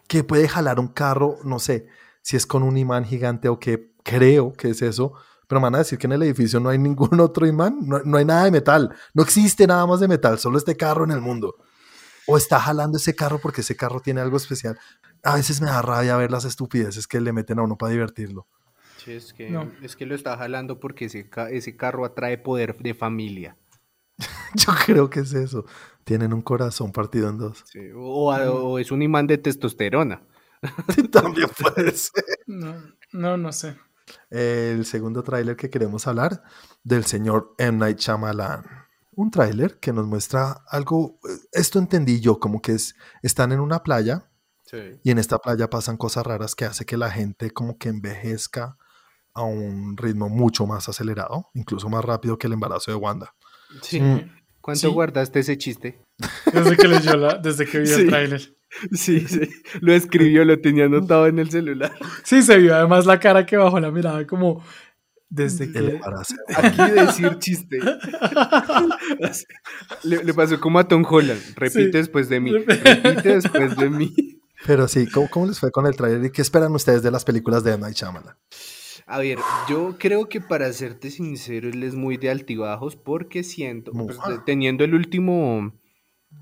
que puede jalar un carro, no sé si es con un imán gigante o qué, creo que es eso, pero me van a decir que en el edificio no hay ningún otro imán, no, no hay nada de metal, no existe nada más de metal, solo este carro en el mundo. O está jalando ese carro porque ese carro tiene algo especial. A veces me da rabia ver las estupideces que le meten a uno para divertirlo. Sí, es, que, No. es que lo está jalando porque ese, ca- ese carro atrae poder de familia. Yo creo que es eso. Tienen un corazón partido en dos. Sí, O, o es un imán de testosterona. También puede ser. No, no, no sé. el segundo tráiler que queremos hablar del señor M. Night Shyamalan. Un tráiler que nos muestra algo, eh, esto entendí yo, como que es, están en una playa Sí. y en esta playa pasan cosas raras que hace que la gente como que envejezca a un ritmo mucho más acelerado, incluso más rápido que el embarazo de Wanda. Sí. Mm. ¿Cuánto Sí. guardaste ese chiste? Desde que leyó la, desde que vi Sí. el tráiler. Sí, sí. Lo escribió, lo tenía anotado en el celular. Sí, se vio además la cara que bajó la mirada como desde El que... embarazo. Aquí decir chiste. Le, le pasó como a Tom Holland. Repite Sí. después de mí. Repite después de mí. Pero sí, ¿cómo, cómo les fue con el tráiler y qué esperan ustedes de las películas de M. Night Shyamalan? A ver, yo creo que para serte sincero, él es muy de altibajos porque siento, pues, teniendo el último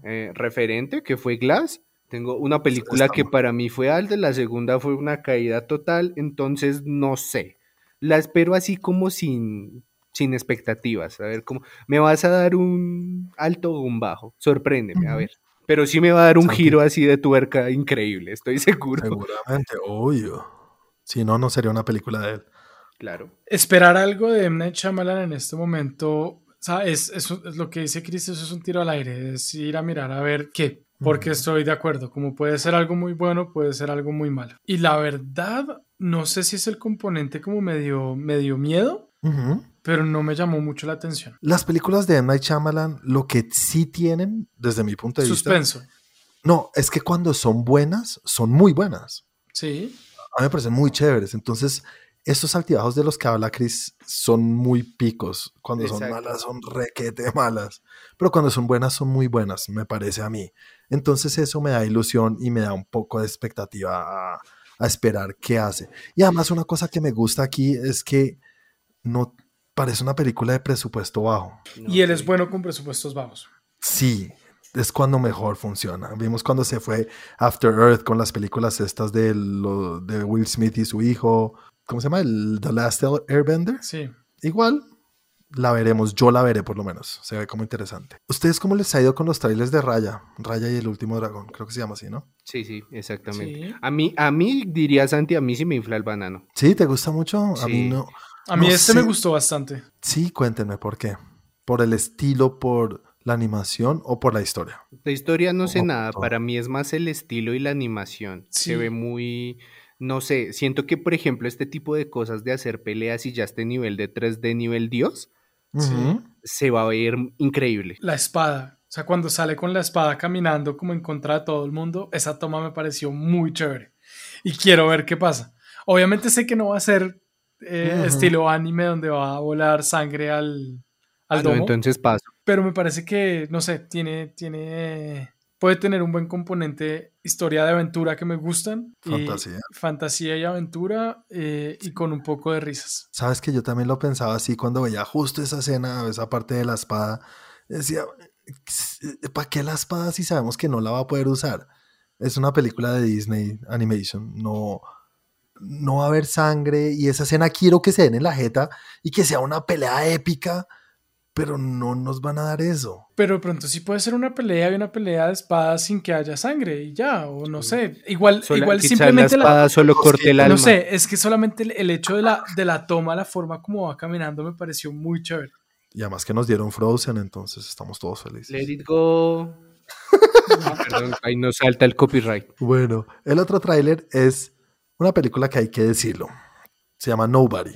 eh, referente que fue Glass, tengo una película que para mí fue alta, la segunda fue una caída total, entonces no sé. La espero así como sin, sin expectativas. A ver, cómo ¿me vas a dar un alto o un bajo? Sorpréndeme, a ver. Pero sí me va a dar un giro así de tuerca increíble, estoy seguro. Seguramente, obvio. Si no, no sería una película de él. Claro. Esperar algo de M. Night Shyamalan en este momento, o sea, es, es, es lo que dice Chris, eso es un tiro al aire, es ir a mirar a ver qué, porque estoy de acuerdo, como puede ser algo muy bueno, puede ser algo muy malo. Y la verdad, no sé si es el componente como medio, medio miedo, pero no me llamó mucho la atención. Las películas de M. Night Shyamalan, lo que sí tienen, desde mi punto de vista, Suspenso, no, es que cuando son buenas, son muy buenas. sí. A mí me parecen muy chéveres. Entonces, estos altibajos de los que habla Chris son muy picos. Cuando son malas, son requete malas. Pero cuando son buenas, son muy buenas, me parece a mí. Entonces, eso me da ilusión y me da un poco de expectativa a, a esperar qué hace. Y además, una cosa que me gusta aquí es que no parece una película de presupuesto bajo. Y él es bueno con presupuestos bajos. Sí, es cuando mejor funciona. Vimos cuando se fue After Earth con las películas estas de, lo- de Will Smith y su hijo. ¿Cómo se llama? El The Last Airbender. Sí. Igual la veremos, yo la veré por lo menos. Se ve como interesante. ¿Ustedes cómo les ha ido con los trailers de Raya? Raya y el último dragón, creo que se llama así, ¿no? Sí, sí, exactamente. Sí. A mí, a mí diría Santi, a mí sí me infla el banano. ¿Sí? ¿Te gusta mucho? A mí no. A mí No este me gustó bastante. Sí, cuéntenme por qué. ¿Por el estilo, por la animación o por la historia? La historia no sé nada, todo. para mí es más el estilo y la animación. Sí. Se ve muy, no sé, siento que por ejemplo este tipo de cosas de hacer peleas y ya este nivel de 3D, nivel Dios, se va a ver increíble. La espada. O sea, cuando sale con la espada caminando como en contra de todo el mundo, esa toma me pareció muy chévere. Y quiero ver qué pasa. Obviamente sé que no va a ser eh, estilo anime donde va a volar sangre al, al Ah, no, entonces paso. Pero me parece que, no sé, tiene, tiene, puede tener un buen componente historia de aventura que me gustan. y Fantasía. fantasía y aventura eh, y con un poco de risas. Sabes que yo también lo pensaba así cuando veía justo esa escena, esa parte de la espada. Decía, ¿para qué la espada si sabemos que no la va a poder usar? Es una película de Disney Animation, no, no va a haber sangre y esa escena quiero que se den en la jeta y que sea una pelea épica, pero no nos van a dar eso. Pero de pronto sí puede ser una pelea y una pelea de espadas sin que haya sangre y ya, o no sé. Igual, Sola- igual simplemente la la, espada solo corte el No alma. sé, es que solamente el, el hecho de la, de la toma, la forma como va caminando me pareció muy chévere. Y además que nos dieron Frozen, entonces estamos todos felices. Let it go. Perdón, ahí nos salta el copyright. Bueno, el otro tráiler es una película que hay que decirlo. Se llama Nobody.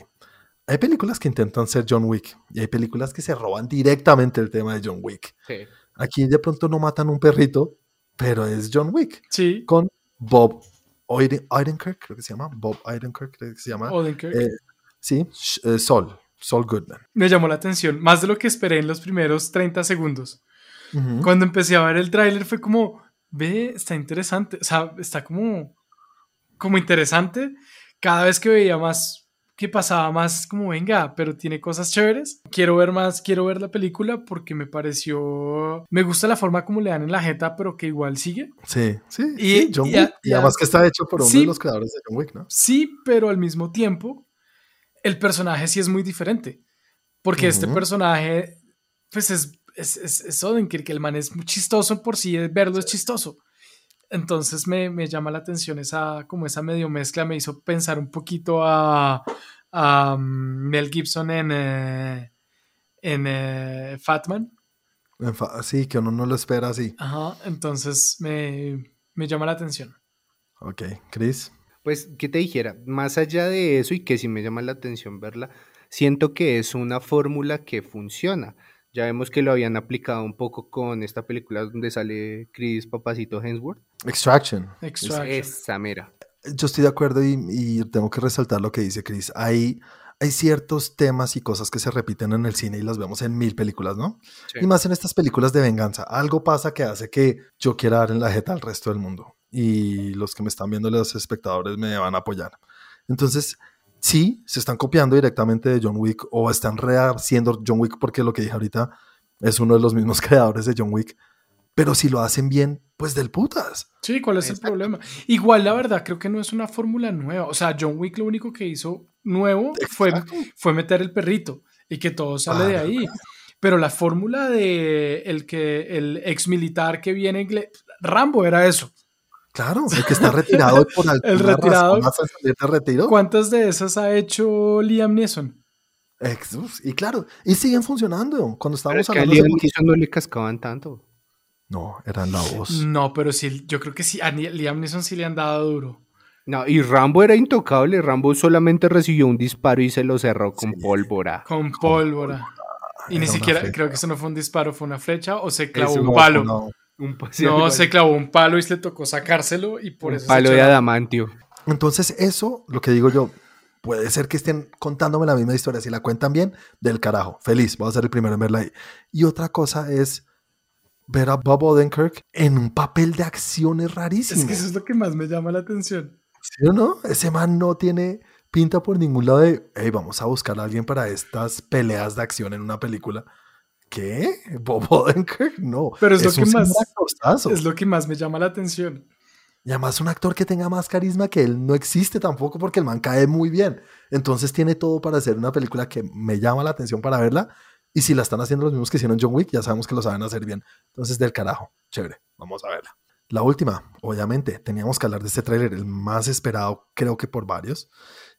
Hay películas que intentan ser John Wick y hay películas que se roban directamente el tema de John Wick. Sí. Aquí de pronto no matan un perrito, pero es John Wick Sí, con Bob Odenkirk, creo que se llama. Bob Odenkirk, creo que se llama. Odenkirk. Eh, sí, Sh- eh, Sol, Sol Goodman. Me llamó la atención, más de lo que esperé en los primeros 30 segundos. Cuando empecé a ver el tráiler fue como, ve, está interesante, o sea, está como, como interesante. Cada vez que veía más, que pasaba más como, venga, pero tiene cosas chéveres. Quiero ver más, quiero ver la película porque me pareció, me gusta la forma como le dan en la jeta, pero que igual sigue. Sí, sí, Y- sí, John y a- Wick. Y, a- además que está hecho por uno Sí. de los creadores de John Wick, ¿no? Sí, pero al mismo tiempo, el personaje sí es muy diferente. Porque este personaje, pues es, es, es, es Odenkirk, el man es muy chistoso por sí, verlo es chistoso. Entonces me, me llama la atención esa, como esa medio mezcla, me hizo pensar un poquito a, a, Mel Gibson en, eh, en eh, Fatman. Sí, que uno no lo espera así. Ajá, entonces me, me llama la atención. Ok, Chris. Pues, ¿qué te dijera? Más allá de eso, y que sí me llama la atención verla, siento que es una fórmula que funciona. Ya vemos que lo habían aplicado un poco con esta película donde sale Chris Papacito Hemsworth. Extraction. Extraction. Esa mera. Yo estoy de acuerdo y, y tengo que resaltar lo que dice Chris. Hay, hay ciertos temas y cosas que se repiten en el cine y las vemos en mil películas, ¿no? Sí. Y más en estas películas de venganza. Algo pasa que hace que yo quiera dar en la jeta al resto del mundo. Y los que me están viendo, los espectadores, me van a apoyar. Entonces, sí, se están copiando directamente de John Wick o están rehaciendo John Wick porque lo que dije ahorita es uno de los mismos creadores de John Wick. Pero si lo hacen bien, pues del putas. Sí, ¿cuál es Exacto. el problema? Igual, la verdad, creo que no es una fórmula nueva. O sea, John Wick lo único que hizo nuevo fue, fue meter el perrito y que todo sale de Ah, ahí. Pero la fórmula de el que el ex militar que viene, Rambo era eso. Claro, el que está retirado y por alguna El retirado. razón de retiro. ¿Cuántas de esas ha hecho Liam Neeson? Y claro, y siguen funcionando. Cuando Pero estábamos es que a hablando Liam Neeson no le cascaban tanto. No, eran la voz. No, pero sí, yo creo que sí, a Liam Neeson sí le han dado duro. No, y Rambo era intocable. Rambo solamente recibió un disparo y se lo cerró con Sí. pórvora. Con pólvora. Y ni Era siquiera, flecha. creo que eso no fue un disparo, fue una flecha o se clavó un no, palo. No. Un, No, se clavó un palo y se le tocó sacárselo y por un eso se palo echó de adamantio. Entonces, eso, lo que digo yo, puede ser que estén contándome la misma historia. Si la cuentan bien, del carajo. Feliz, voy a ser el primero en verla ahí. Y otra cosa es ver a Bob Odenkirk en un papel de acciones rarísimo. Es que eso es lo que más me llama la atención. ¿Sí o no? Ese man no tiene pinta por ningún lado de, hey, vamos a buscar a alguien para estas peleas de acción en una película. ¿Qué? ¿Bob Odenkirk? No. Pero es lo que más-. Es lo que más me llama la atención. Y además un actor que tenga más carisma que él no existe tampoco porque el man cae muy bien. Entonces tiene todo para hacer una película que me llama la atención para verla. Y si la están haciendo los mismos que hicieron John Wick, ya sabemos que lo saben hacer bien. Entonces del carajo. Chévere. Vamos a verla. La última, obviamente, teníamos que hablar de este tráiler, el más esperado creo que por varios.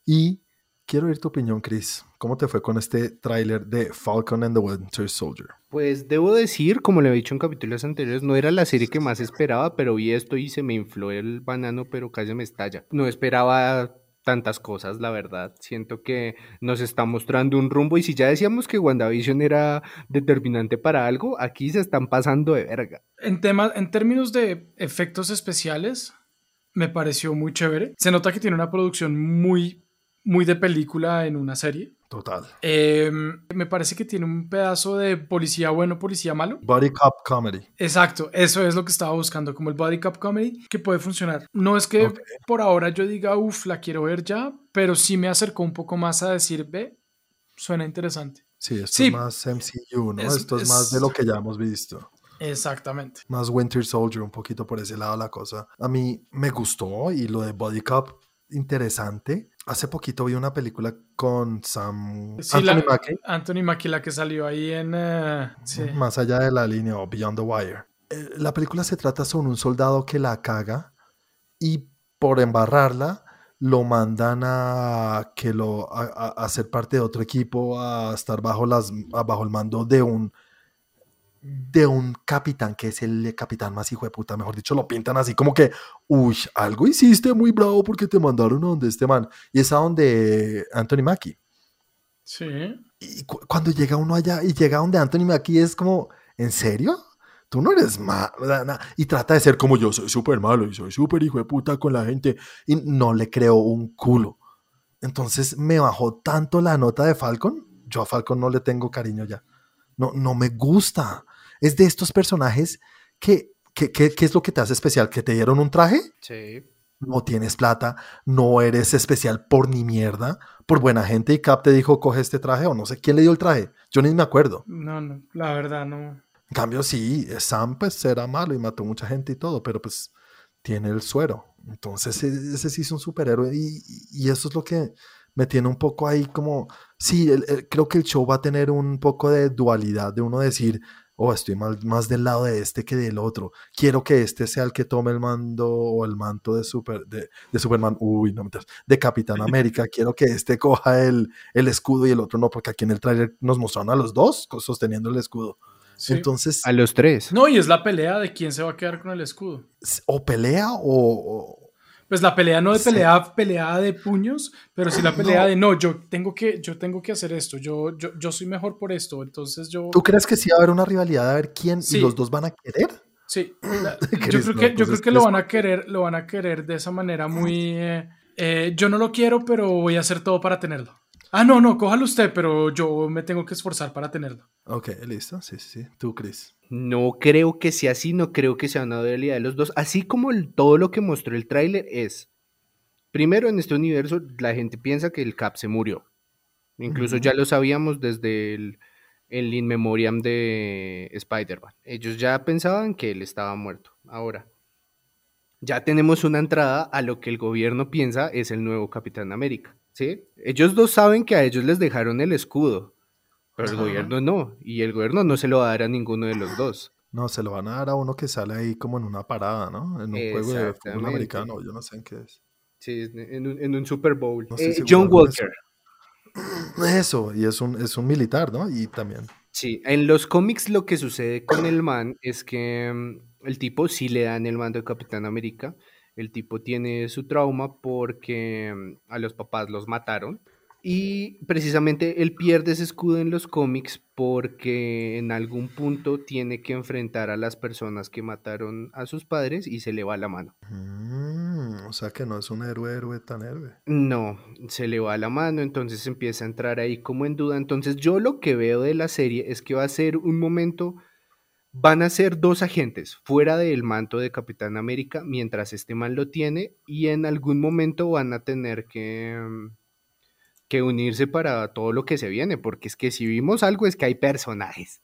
Y quiero oír tu opinión, Chris. ¿Cómo te fue con este tráiler de Falcon and the Winter Soldier? Pues debo decir, como le he dicho en capítulos anteriores, no era la serie que más esperaba, pero vi esto y se me infló el banano, pero casi me estalla. No esperaba tantas cosas, la verdad. Siento que nos está mostrando un rumbo y si ya decíamos que WandaVision era determinante para algo, aquí se están pasando de verga. En, tema, en términos de efectos especiales, me pareció muy chévere. Se nota que tiene una producción muy, muy de película en una serie. Total. Eh, me parece que tiene un pedazo de policía bueno, policía malo. Body cop comedy. Exacto, eso es lo que estaba buscando, como el body cop comedy, que puede funcionar. No es que por ahora yo diga, uff, la quiero ver ya, pero sí me acercó un poco más a decir, ve, suena interesante. Sí, esto Sí. es más MCU, ¿no? Es- esto es, es- más de lo que ya hemos visto. Exactamente. Más Winter Soldier, un poquito por ese lado la cosa. A mí me gustó y lo de Body Cop, interesante. Hace poquito vi una película con Sam Sí, Anthony la- Mackie, Anthony Mackie, la que salió ahí en... eh, sí. más allá de la línea o Beyond the Wire. Eh, la película se trata sobre un soldado que la caga y por embarrarla lo mandan a que lo a, a- a ser parte de otro equipo, a estar bajo las bajo el mando de un de un capitán que es el capitán más hijo de puta, mejor dicho, lo pintan así como que, uy, algo hiciste muy bravo porque te mandaron a donde este man. Y es a donde Anthony Mackie. Sí. Y cu- cuando llega uno allá y llega donde Anthony Mackie es como, ¿en serio? Tú no eres malo. Y trata de ser como yo, soy súper malo y soy súper hijo de puta con la gente. Y no le creo un culo. Entonces me bajó tanto la nota de Falcon. Yo a Falcon no le tengo cariño ya. No, no me gusta. Es de estos personajes que, que, que- ¿qué es lo que te hace especial? ¿Que te dieron un traje? Sí. no tienes plata, no eres especial por ni mierda, por buena gente y Cap te dijo coge este traje o no sé quién le dio el traje, yo ni me acuerdo. No, no, la verdad no. En cambio sí, Sam pues era malo y mató mucha gente y todo, pero pues tiene el suero. Entonces e- ese sí es un superhéroe y, y eso es lo que me tiene un poco ahí como, sí, el- el- creo que el show va a tener un poco de dualidad de uno decir, oh, estoy más, más del lado de este que del otro. Quiero que este sea el que tome el mando o el manto de, super, de, de Superman, uy, no me de Capitán América. Quiero que este coja el, el escudo y el otro no, porque aquí en el trailer nos mostraron a los dos sosteniendo el escudo. Sí. Entonces, A los tres. No, y es la pelea de quién se va a quedar con el escudo. o pelea o- Pues la pelea no de Sí. pelea, pelea de puños, pero sí la pelea No. de no, yo tengo que, yo tengo que hacer esto, yo, yo, yo soy mejor por esto, entonces yo. ¿Tú crees que sí va a haber una rivalidad de ver quién Sí. y los dos van a querer? Sí, la- yo creo no, que, yo entonces, creo que lo van a querer, lo van a querer de esa manera muy. eh, eh, yo no lo quiero, pero voy a hacer todo para tenerlo. Ah, no, no, cójalo usted, pero yo me tengo que esforzar para tenerlo. Ok, listo. Sí, sí, sí. Tú, Chris. No creo que sea así, no creo que sea una dualidad de los dos. Así como el- todo lo que mostró el tráiler es. Primero, en este universo, la gente piensa que el Cap se murió. Incluso ya lo sabíamos desde el, el In Memoriam de Spider-Man. Ellos ya pensaban que él estaba muerto. Ahora, ya tenemos una entrada a lo que el gobierno piensa es el nuevo Capitán América. ¿Sí? Ellos dos saben que a ellos les dejaron el escudo, pero el Ajá. gobierno no. Y el gobierno no se lo va a dar a ninguno de los dos. No, se lo van a dar a uno que sale ahí como en una parada, ¿no? En un juego de fútbol americano. Yo no sé en qué es. Sí, en un, en un Super Bowl. No Eh, John de eso. Walker. Eso, y es un, es un militar, ¿no? Y también. Sí, en los cómics lo que sucede con el man es que mm, el tipo sí le dan el mando de Capitán América. El tipo tiene su trauma porque mm, a los papás los mataron. Y precisamente él pierde ese escudo en los cómics porque en algún punto tiene que enfrentar a las personas que mataron a sus padres y se le va la mano. Mm, o sea que no es un héroe, héroe tan héroe. No, se le va la mano, entonces empieza a entrar ahí como en duda. Entonces yo lo que veo de la serie es que va a ser un momento, van a ser dos agentes fuera del manto de Capitán América mientras este man lo tiene y en algún momento van a tener que, mm, que unirse para todo lo que se viene, porque es que si vimos algo es que hay personajes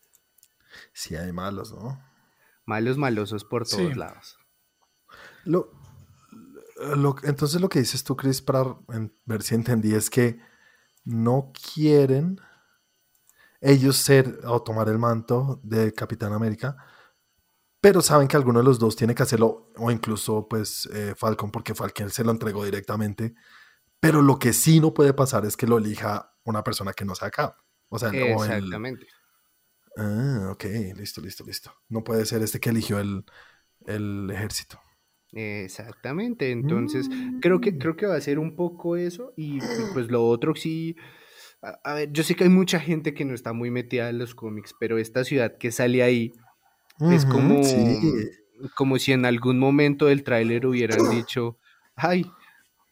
Sí, hay malos, ¿no? malos, malosos por todos Sí. lados. Lo, lo- entonces lo que dices tú, Chris, para en- ver si entendí, es que no quieren ellos ser o tomar el manto de Capitán América, pero saben que alguno de los dos tiene que hacerlo, o incluso pues eh, Falcon, porque Falcon se lo entregó directamente. Pero lo que sí no puede pasar es que lo elija una persona que no sea Cap. O sea, o el- Exactamente. Ah, ok, listo, listo, listo. No puede ser este que eligió el, el ejército. Exactamente, entonces creo que creo que va a ser un poco eso y pues lo otro sí, a, a ver, yo sé que hay mucha gente que no está muy metida en los cómics, pero esta ciudad que sale ahí es como, sí. como si en algún momento del tráiler hubieran dicho, ay,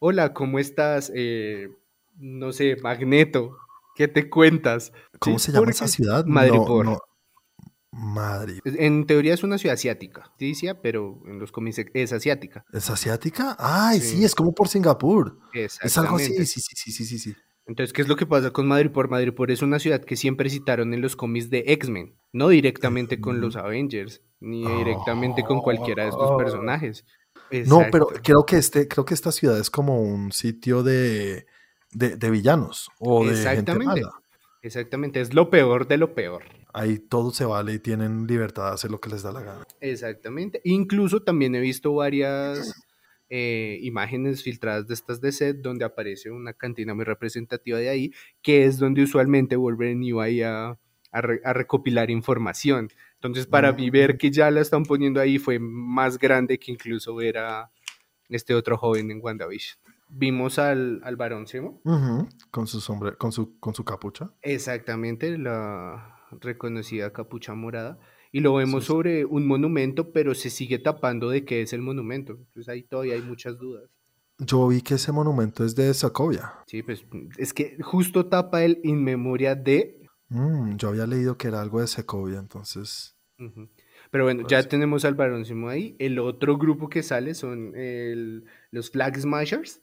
hola, ¿cómo estás? Eh, no sé, Magneto. ¿Qué te cuentas? ¿Cómo Sí, se llama esa ciudad? Madripoor. No, no. Madrid. En teoría es una ciudad asiática, sí decía, pero en los cómics es asiática. ¿Es asiática? Ay, sí, Sí. es como por Singapur. Es algo así, sí, sí, sí, sí, sí, sí. Entonces, ¿qué es lo que pasa con Madripoor? Madripoor es una ciudad que siempre citaron en los cómics de X-Men, no directamente con los Avengers, ni directamente con cualquiera de estos personajes. No, pero creo que este, creo que esta ciudad es como un sitio de, de, de villanos o de gente Exactamente. mala. Exactamente, es lo peor de lo peor. Ahí todo se vale y tienen libertad de hacer lo que les da la gana. Exactamente. Incluso también he visto varias eh, imágenes filtradas de estas de set donde aparece una cantina muy representativa de ahí, que es donde usualmente Wolverine iba ahí a, a re- a recopilar información. Entonces, para mí ver que ya la están poniendo ahí fue más grande que incluso ver a este otro joven en WandaVision. Vimos al, al varón Con su con su, con su capucha. exactamente la reconocida capucha morada, y lo vemos Sí, sí. sobre un monumento, pero se sigue tapando de qué es el monumento. Entonces ahí todavía hay muchas dudas. Yo vi que ese monumento es de Sokovia. Sí, pues es que justo tapa el in memoria de... Mm, yo había leído que era algo de Segovia, entonces. Pero bueno, Pues ya tenemos al varoncimo ahí. El otro grupo que sale son el- los Flag Smashers,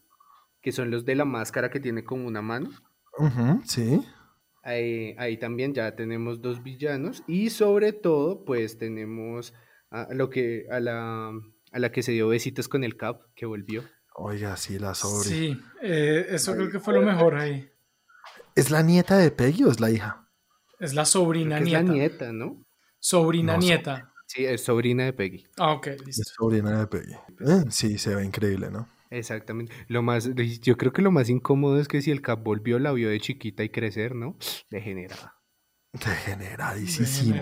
que son los de la máscara que tiene como una mano. Ujú, sí. Ahí, ahí también ya tenemos dos villanos y sobre todo pues tenemos a lo que a la, a la que se dio besitos con el Cap que volvió. Oiga, sí, la sobre. Sí, eh, eso creo que fue lo mejor ahí. ¿Es la nieta de Peggy o es la hija? Es la sobrina que es la nieta. nieta, ¿no? Sobrina No, nieta. Sí, es sobrina de Peggy. Ah, ok, Es listo. sobrina de Peggy. Eh, sí, se ve increíble, ¿no? Exactamente. Lo más, yo creo que lo más incómodo es que si el Cap volvió, la vio de chiquita y crecer, ¿no? Degenerada. Degeneradísimo.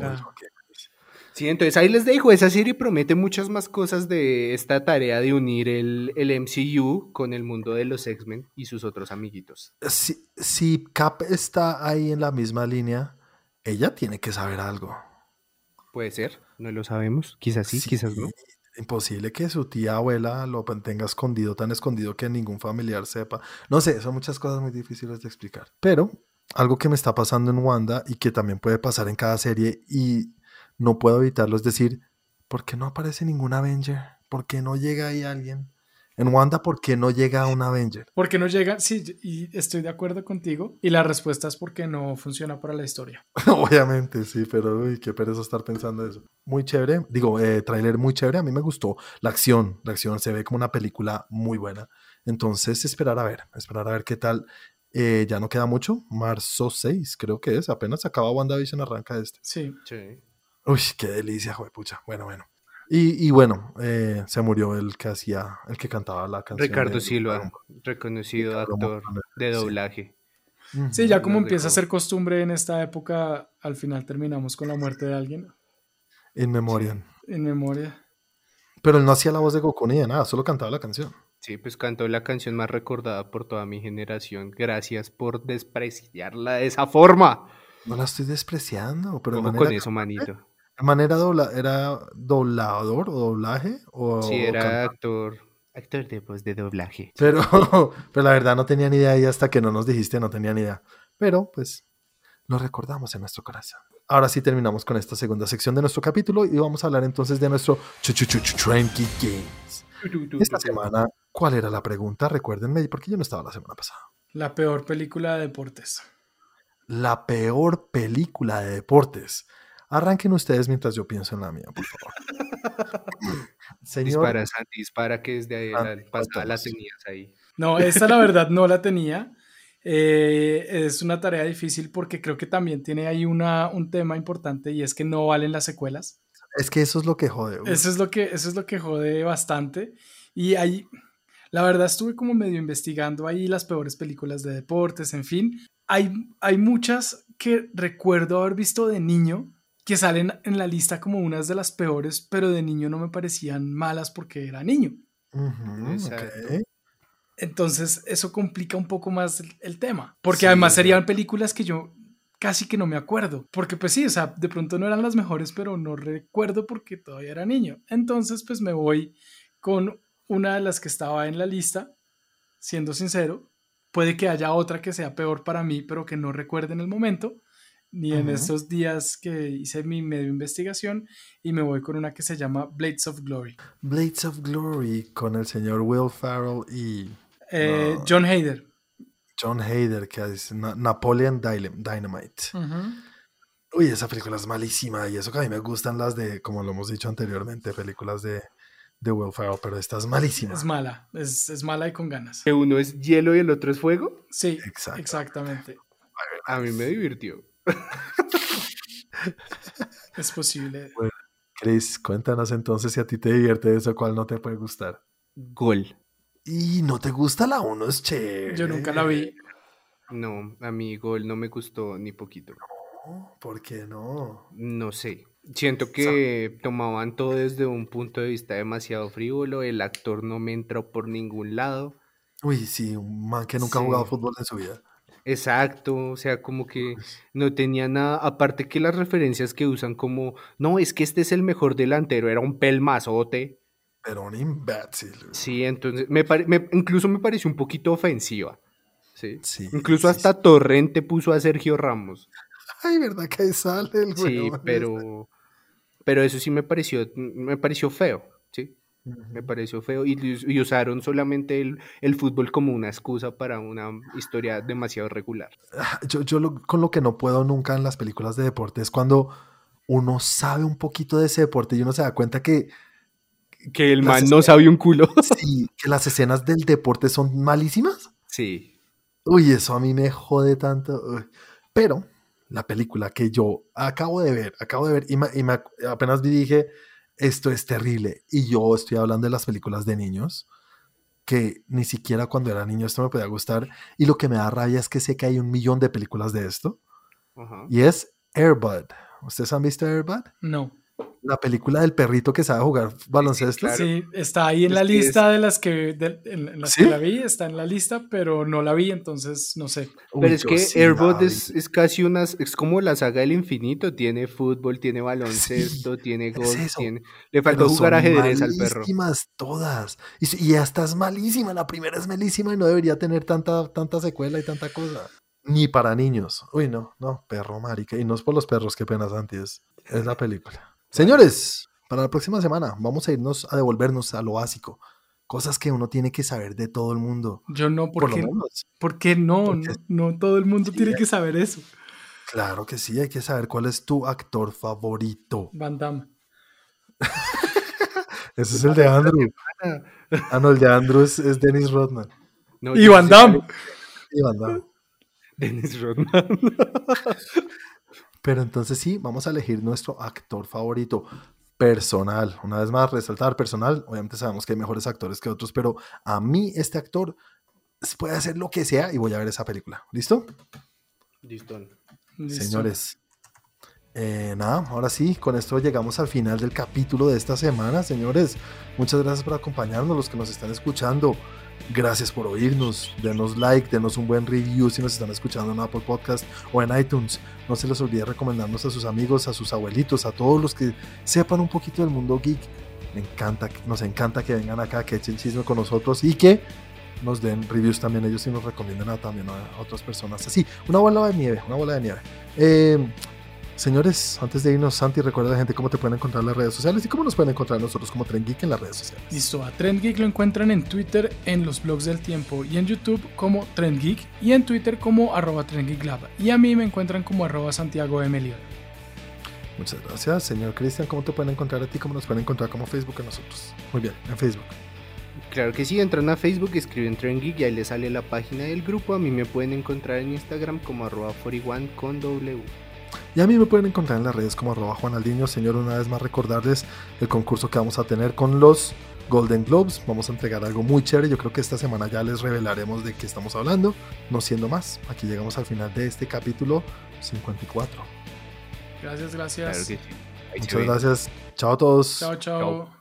Sí, entonces ahí les dejo. Esa serie promete muchas más cosas de esta tarea de unir el, el MCU con el mundo de los X-Men y sus otros amiguitos. Si, si Cap está ahí en la misma línea, ella tiene que saber algo. Puede ser, no lo sabemos. Quizás sí, quizás no. Imposible que su tía abuela lo tenga escondido, tan escondido que ningún familiar sepa. No sé, son muchas cosas muy difíciles de explicar. Pero algo que me está pasando en Wanda y que también puede pasar en cada serie y no puedo evitarlo es decir, ¿por qué no aparece ningún Avenger? ¿Por qué no llega ahí alguien? En Wanda, ¿por qué no llega un Avenger? Porque no llega, sí, y estoy de acuerdo contigo. Y la respuesta es porque no funciona para la historia. Obviamente, sí, pero uy, qué pereza estar pensando eso. Muy chévere, digo, eh, tráiler muy chévere, a mí me gustó la acción, la acción se ve como una película muy buena. Entonces, esperar a ver, esperar a ver qué tal. Eh, ya no queda mucho, marzo 6 creo que es, apenas acaba WandaVision, arranca este. Sí. Sí. Uy, qué delicia, pucha. Bueno, bueno. Y, y bueno, eh, se murió el que hacía, el que cantaba la canción. Ricardo de- Silva, reconocido Ricardo actor de doblaje. Sí, ya como empieza a ser costumbre en esta época, al final terminamos con la muerte de alguien en memoria. Pero él no hacía la voz de Goku ni de nada, solo cantaba la canción. Sí, pues cantó la canción más recordada por toda mi generación. Gracias por despreciarla de esa forma. No la estoy despreciando, pero de ¿Cómo manera con eso, manito? ¿De manera dobla era doblador o doblaje? O, Sí, era cantante? actor. Actor de voz de doblaje. Pero, pero la verdad no tenía ni idea y hasta que no nos dijiste no tenía ni idea. Pero pues lo recordamos en nuestro corazón. Ahora sí terminamos con esta segunda sección de nuestro capítulo y vamos a hablar entonces de nuestro Tranqui Games. Esta semana, ¿cuál era la pregunta? Recuérdenme, porque yo no estaba la semana pasada. La peor película de deportes. La peor película de deportes. Arranquen ustedes mientras yo pienso en la mía, por favor. Señor, Dispara, Santi, dispara que desde ahí la pasada tenías ahí. No, esta la verdad no la tenía. Eh, es una tarea difícil porque creo que también tiene ahí una, un tema importante y es que no valen las secuelas. es que eso es lo que jode. güey. Eso es lo que, eso es lo que jode bastante. Y ahí, la verdad, estuve como medio investigando ahí las peores películas de deportes, en fin. Hay, hay muchas que recuerdo haber visto de niño que salen en la lista como unas de las peores, pero de niño no me parecían malas porque era niño. Entonces eso complica un poco más el, el tema, porque Sí, además serían películas que yo casi que no me acuerdo, porque pues sí, o sea, de pronto no eran las mejores, pero no recuerdo porque todavía era niño. Entonces pues me voy con una de las que estaba en la lista, siendo sincero, puede que haya otra que sea peor para mí, pero que no recuerde en el momento, ni en estos días que hice mi medio investigación, y me voy con una que se llama Blades of Glory. Blades of Glory con el señor Will Farrell y eh, John Hader. John Hader, que es Napoleon Dynamite. Uy, esa película es malísima y eso que a mí me gustan las de, como lo hemos dicho anteriormente, películas de, de Will Ferrell, pero esta es malísima. Es mala, es, es mala y con ganas. ¿Que uno es hielo y el otro es fuego? Sí, exactamente. A mí me divirtió. es posible. Bueno, Chris, cuéntanos entonces si a ti te divierte eso, cuál no te puede gustar. Gol. Y no te gusta la 1, es chévere. Yo nunca la vi. No, a mí Gol no me gustó ni poquito. ¿Por qué no? No sé. Siento que tomaban todo desde un punto de vista demasiado frívolo. El actor no me entró por ningún lado. Uy, sí, un man que nunca ha jugado fútbol en su vida. Exacto, o sea, como que no tenía nada, aparte que las referencias que usan como, no, es que este es el mejor delantero, era un pelmazote. Pero un imbécil. Sí, entonces, me, incluso me pareció un poquito ofensiva. Sí. incluso hasta Torrente puso a Sergio Ramos. Ay, ¿verdad que ahí sale el Sí, pero, pero eso sí me pareció, me pareció feo, ¿sí? Me pareció feo y, usaron solamente el, fútbol como una excusa para una historia demasiado regular. Ah, yo, yo con lo que no puedo nunca en las películas de deporte es cuando uno sabe un poquito de ese deporte y uno se da cuenta que... Que el man no sabe un culo. Sí, que las escenas del deporte son malísimas. Sí. Uy, eso a mí me jode tanto. Pero la película que yo acabo de ver, acabo de ver y, me, apenas vi dije, esto es terrible. Y yo estoy hablando de las películas de niños, que ni siquiera cuando era niño esto me podía gustar. Y lo que me da rabia es que sé que hay un millón de películas de esto. Y es Airbud. ¿Ustedes han visto Airbud? No la película del perrito que sabe jugar baloncesto. Sí, está ahí en la lista de las, que, en, las que la vi, está en la lista, pero no la vi, entonces no sé. Pero es que Airbot es, es, casi una, es como la saga del infinito, tiene fútbol, tiene baloncesto, tiene golf, tiene, le faltó jugar ajedrez al perro. Malísimas todas, y, y esta es malísima, la primera es malísima y no debería tener tanta, tanta secuela y tanta cosa. Ni para niños. Uy, no, no, perro marica. Y no es por los perros, qué pena, Santi, es la película. Señores, para la próxima semana vamos a irnos a devolvernos a lo básico. Cosas que uno tiene que saber de todo el mundo. Yo no, ¿por, qué, ¿por qué no? no? todo el mundo tiene que saber eso. Claro que sí, hay que saber cuál es tu actor favorito. Van Damme. Ese es el de Andrew. Ah, no, el de Andrew es, Dennis Rodman. y Van Damme. Y Van Damme. Dennis Rodman. Pero entonces sí, vamos a elegir nuestro actor favorito personal. Una vez más, resaltar personal. Obviamente sabemos que hay mejores actores que otros, pero a mí este actor puede hacer lo que sea y voy a ver esa película. ¿Listo? Listo. Señores, eh, nada, ahora sí, con esto llegamos al final del capítulo de esta semana, señores. Muchas gracias por acompañarnos, los que nos están escuchando. Gracias por oírnos. Denos like, denos un buen review si nos están escuchando en Apple Podcast o en iTunes. No se les olvide recomendarnos a sus amigos, a sus abuelitos, a todos los que sepan un poquito del mundo geek. Me encanta, nos encanta que vengan acá, que echen chisme con nosotros y que nos den reviews también ellos y nos recomienden a, también a otras personas. Así, una bola de nieve, una bola de nieve. Eh, Señores, antes de irnos, Santi, recuerda a la gente cómo te pueden encontrar en las redes sociales y cómo nos pueden encontrar nosotros como Trend Geek en las redes sociales. Listo, a Trend Geek lo encuentran en Twitter, en los blogs del tiempo y en YouTube como Trend Geek y en Twitter como arroba Trend Geek Lab. Y a mí me encuentran como arroba Santiago. Muchas gracias, señor Cristian. ¿Cómo te pueden encontrar a ti? ¿Cómo nos pueden encontrar como Facebook a nosotros? Muy bien, en Facebook. Claro que sí, entran a Facebook, escriben Trend Geek y ahí les sale la página del grupo. A mí me pueden encontrar en Instagram como arroba 41 con W. Y a mí me pueden encontrar en las redes como arroba Juan Señor, una vez más recordarles el concurso que vamos a tener con los Golden Globes. Vamos a entregar algo muy chévere. Yo creo que esta semana ya les revelaremos de qué estamos hablando. No siendo más, aquí llegamos al final de este capítulo 54. Gracias, gracias. Muchas gracias. Chao a todos. chao. chao.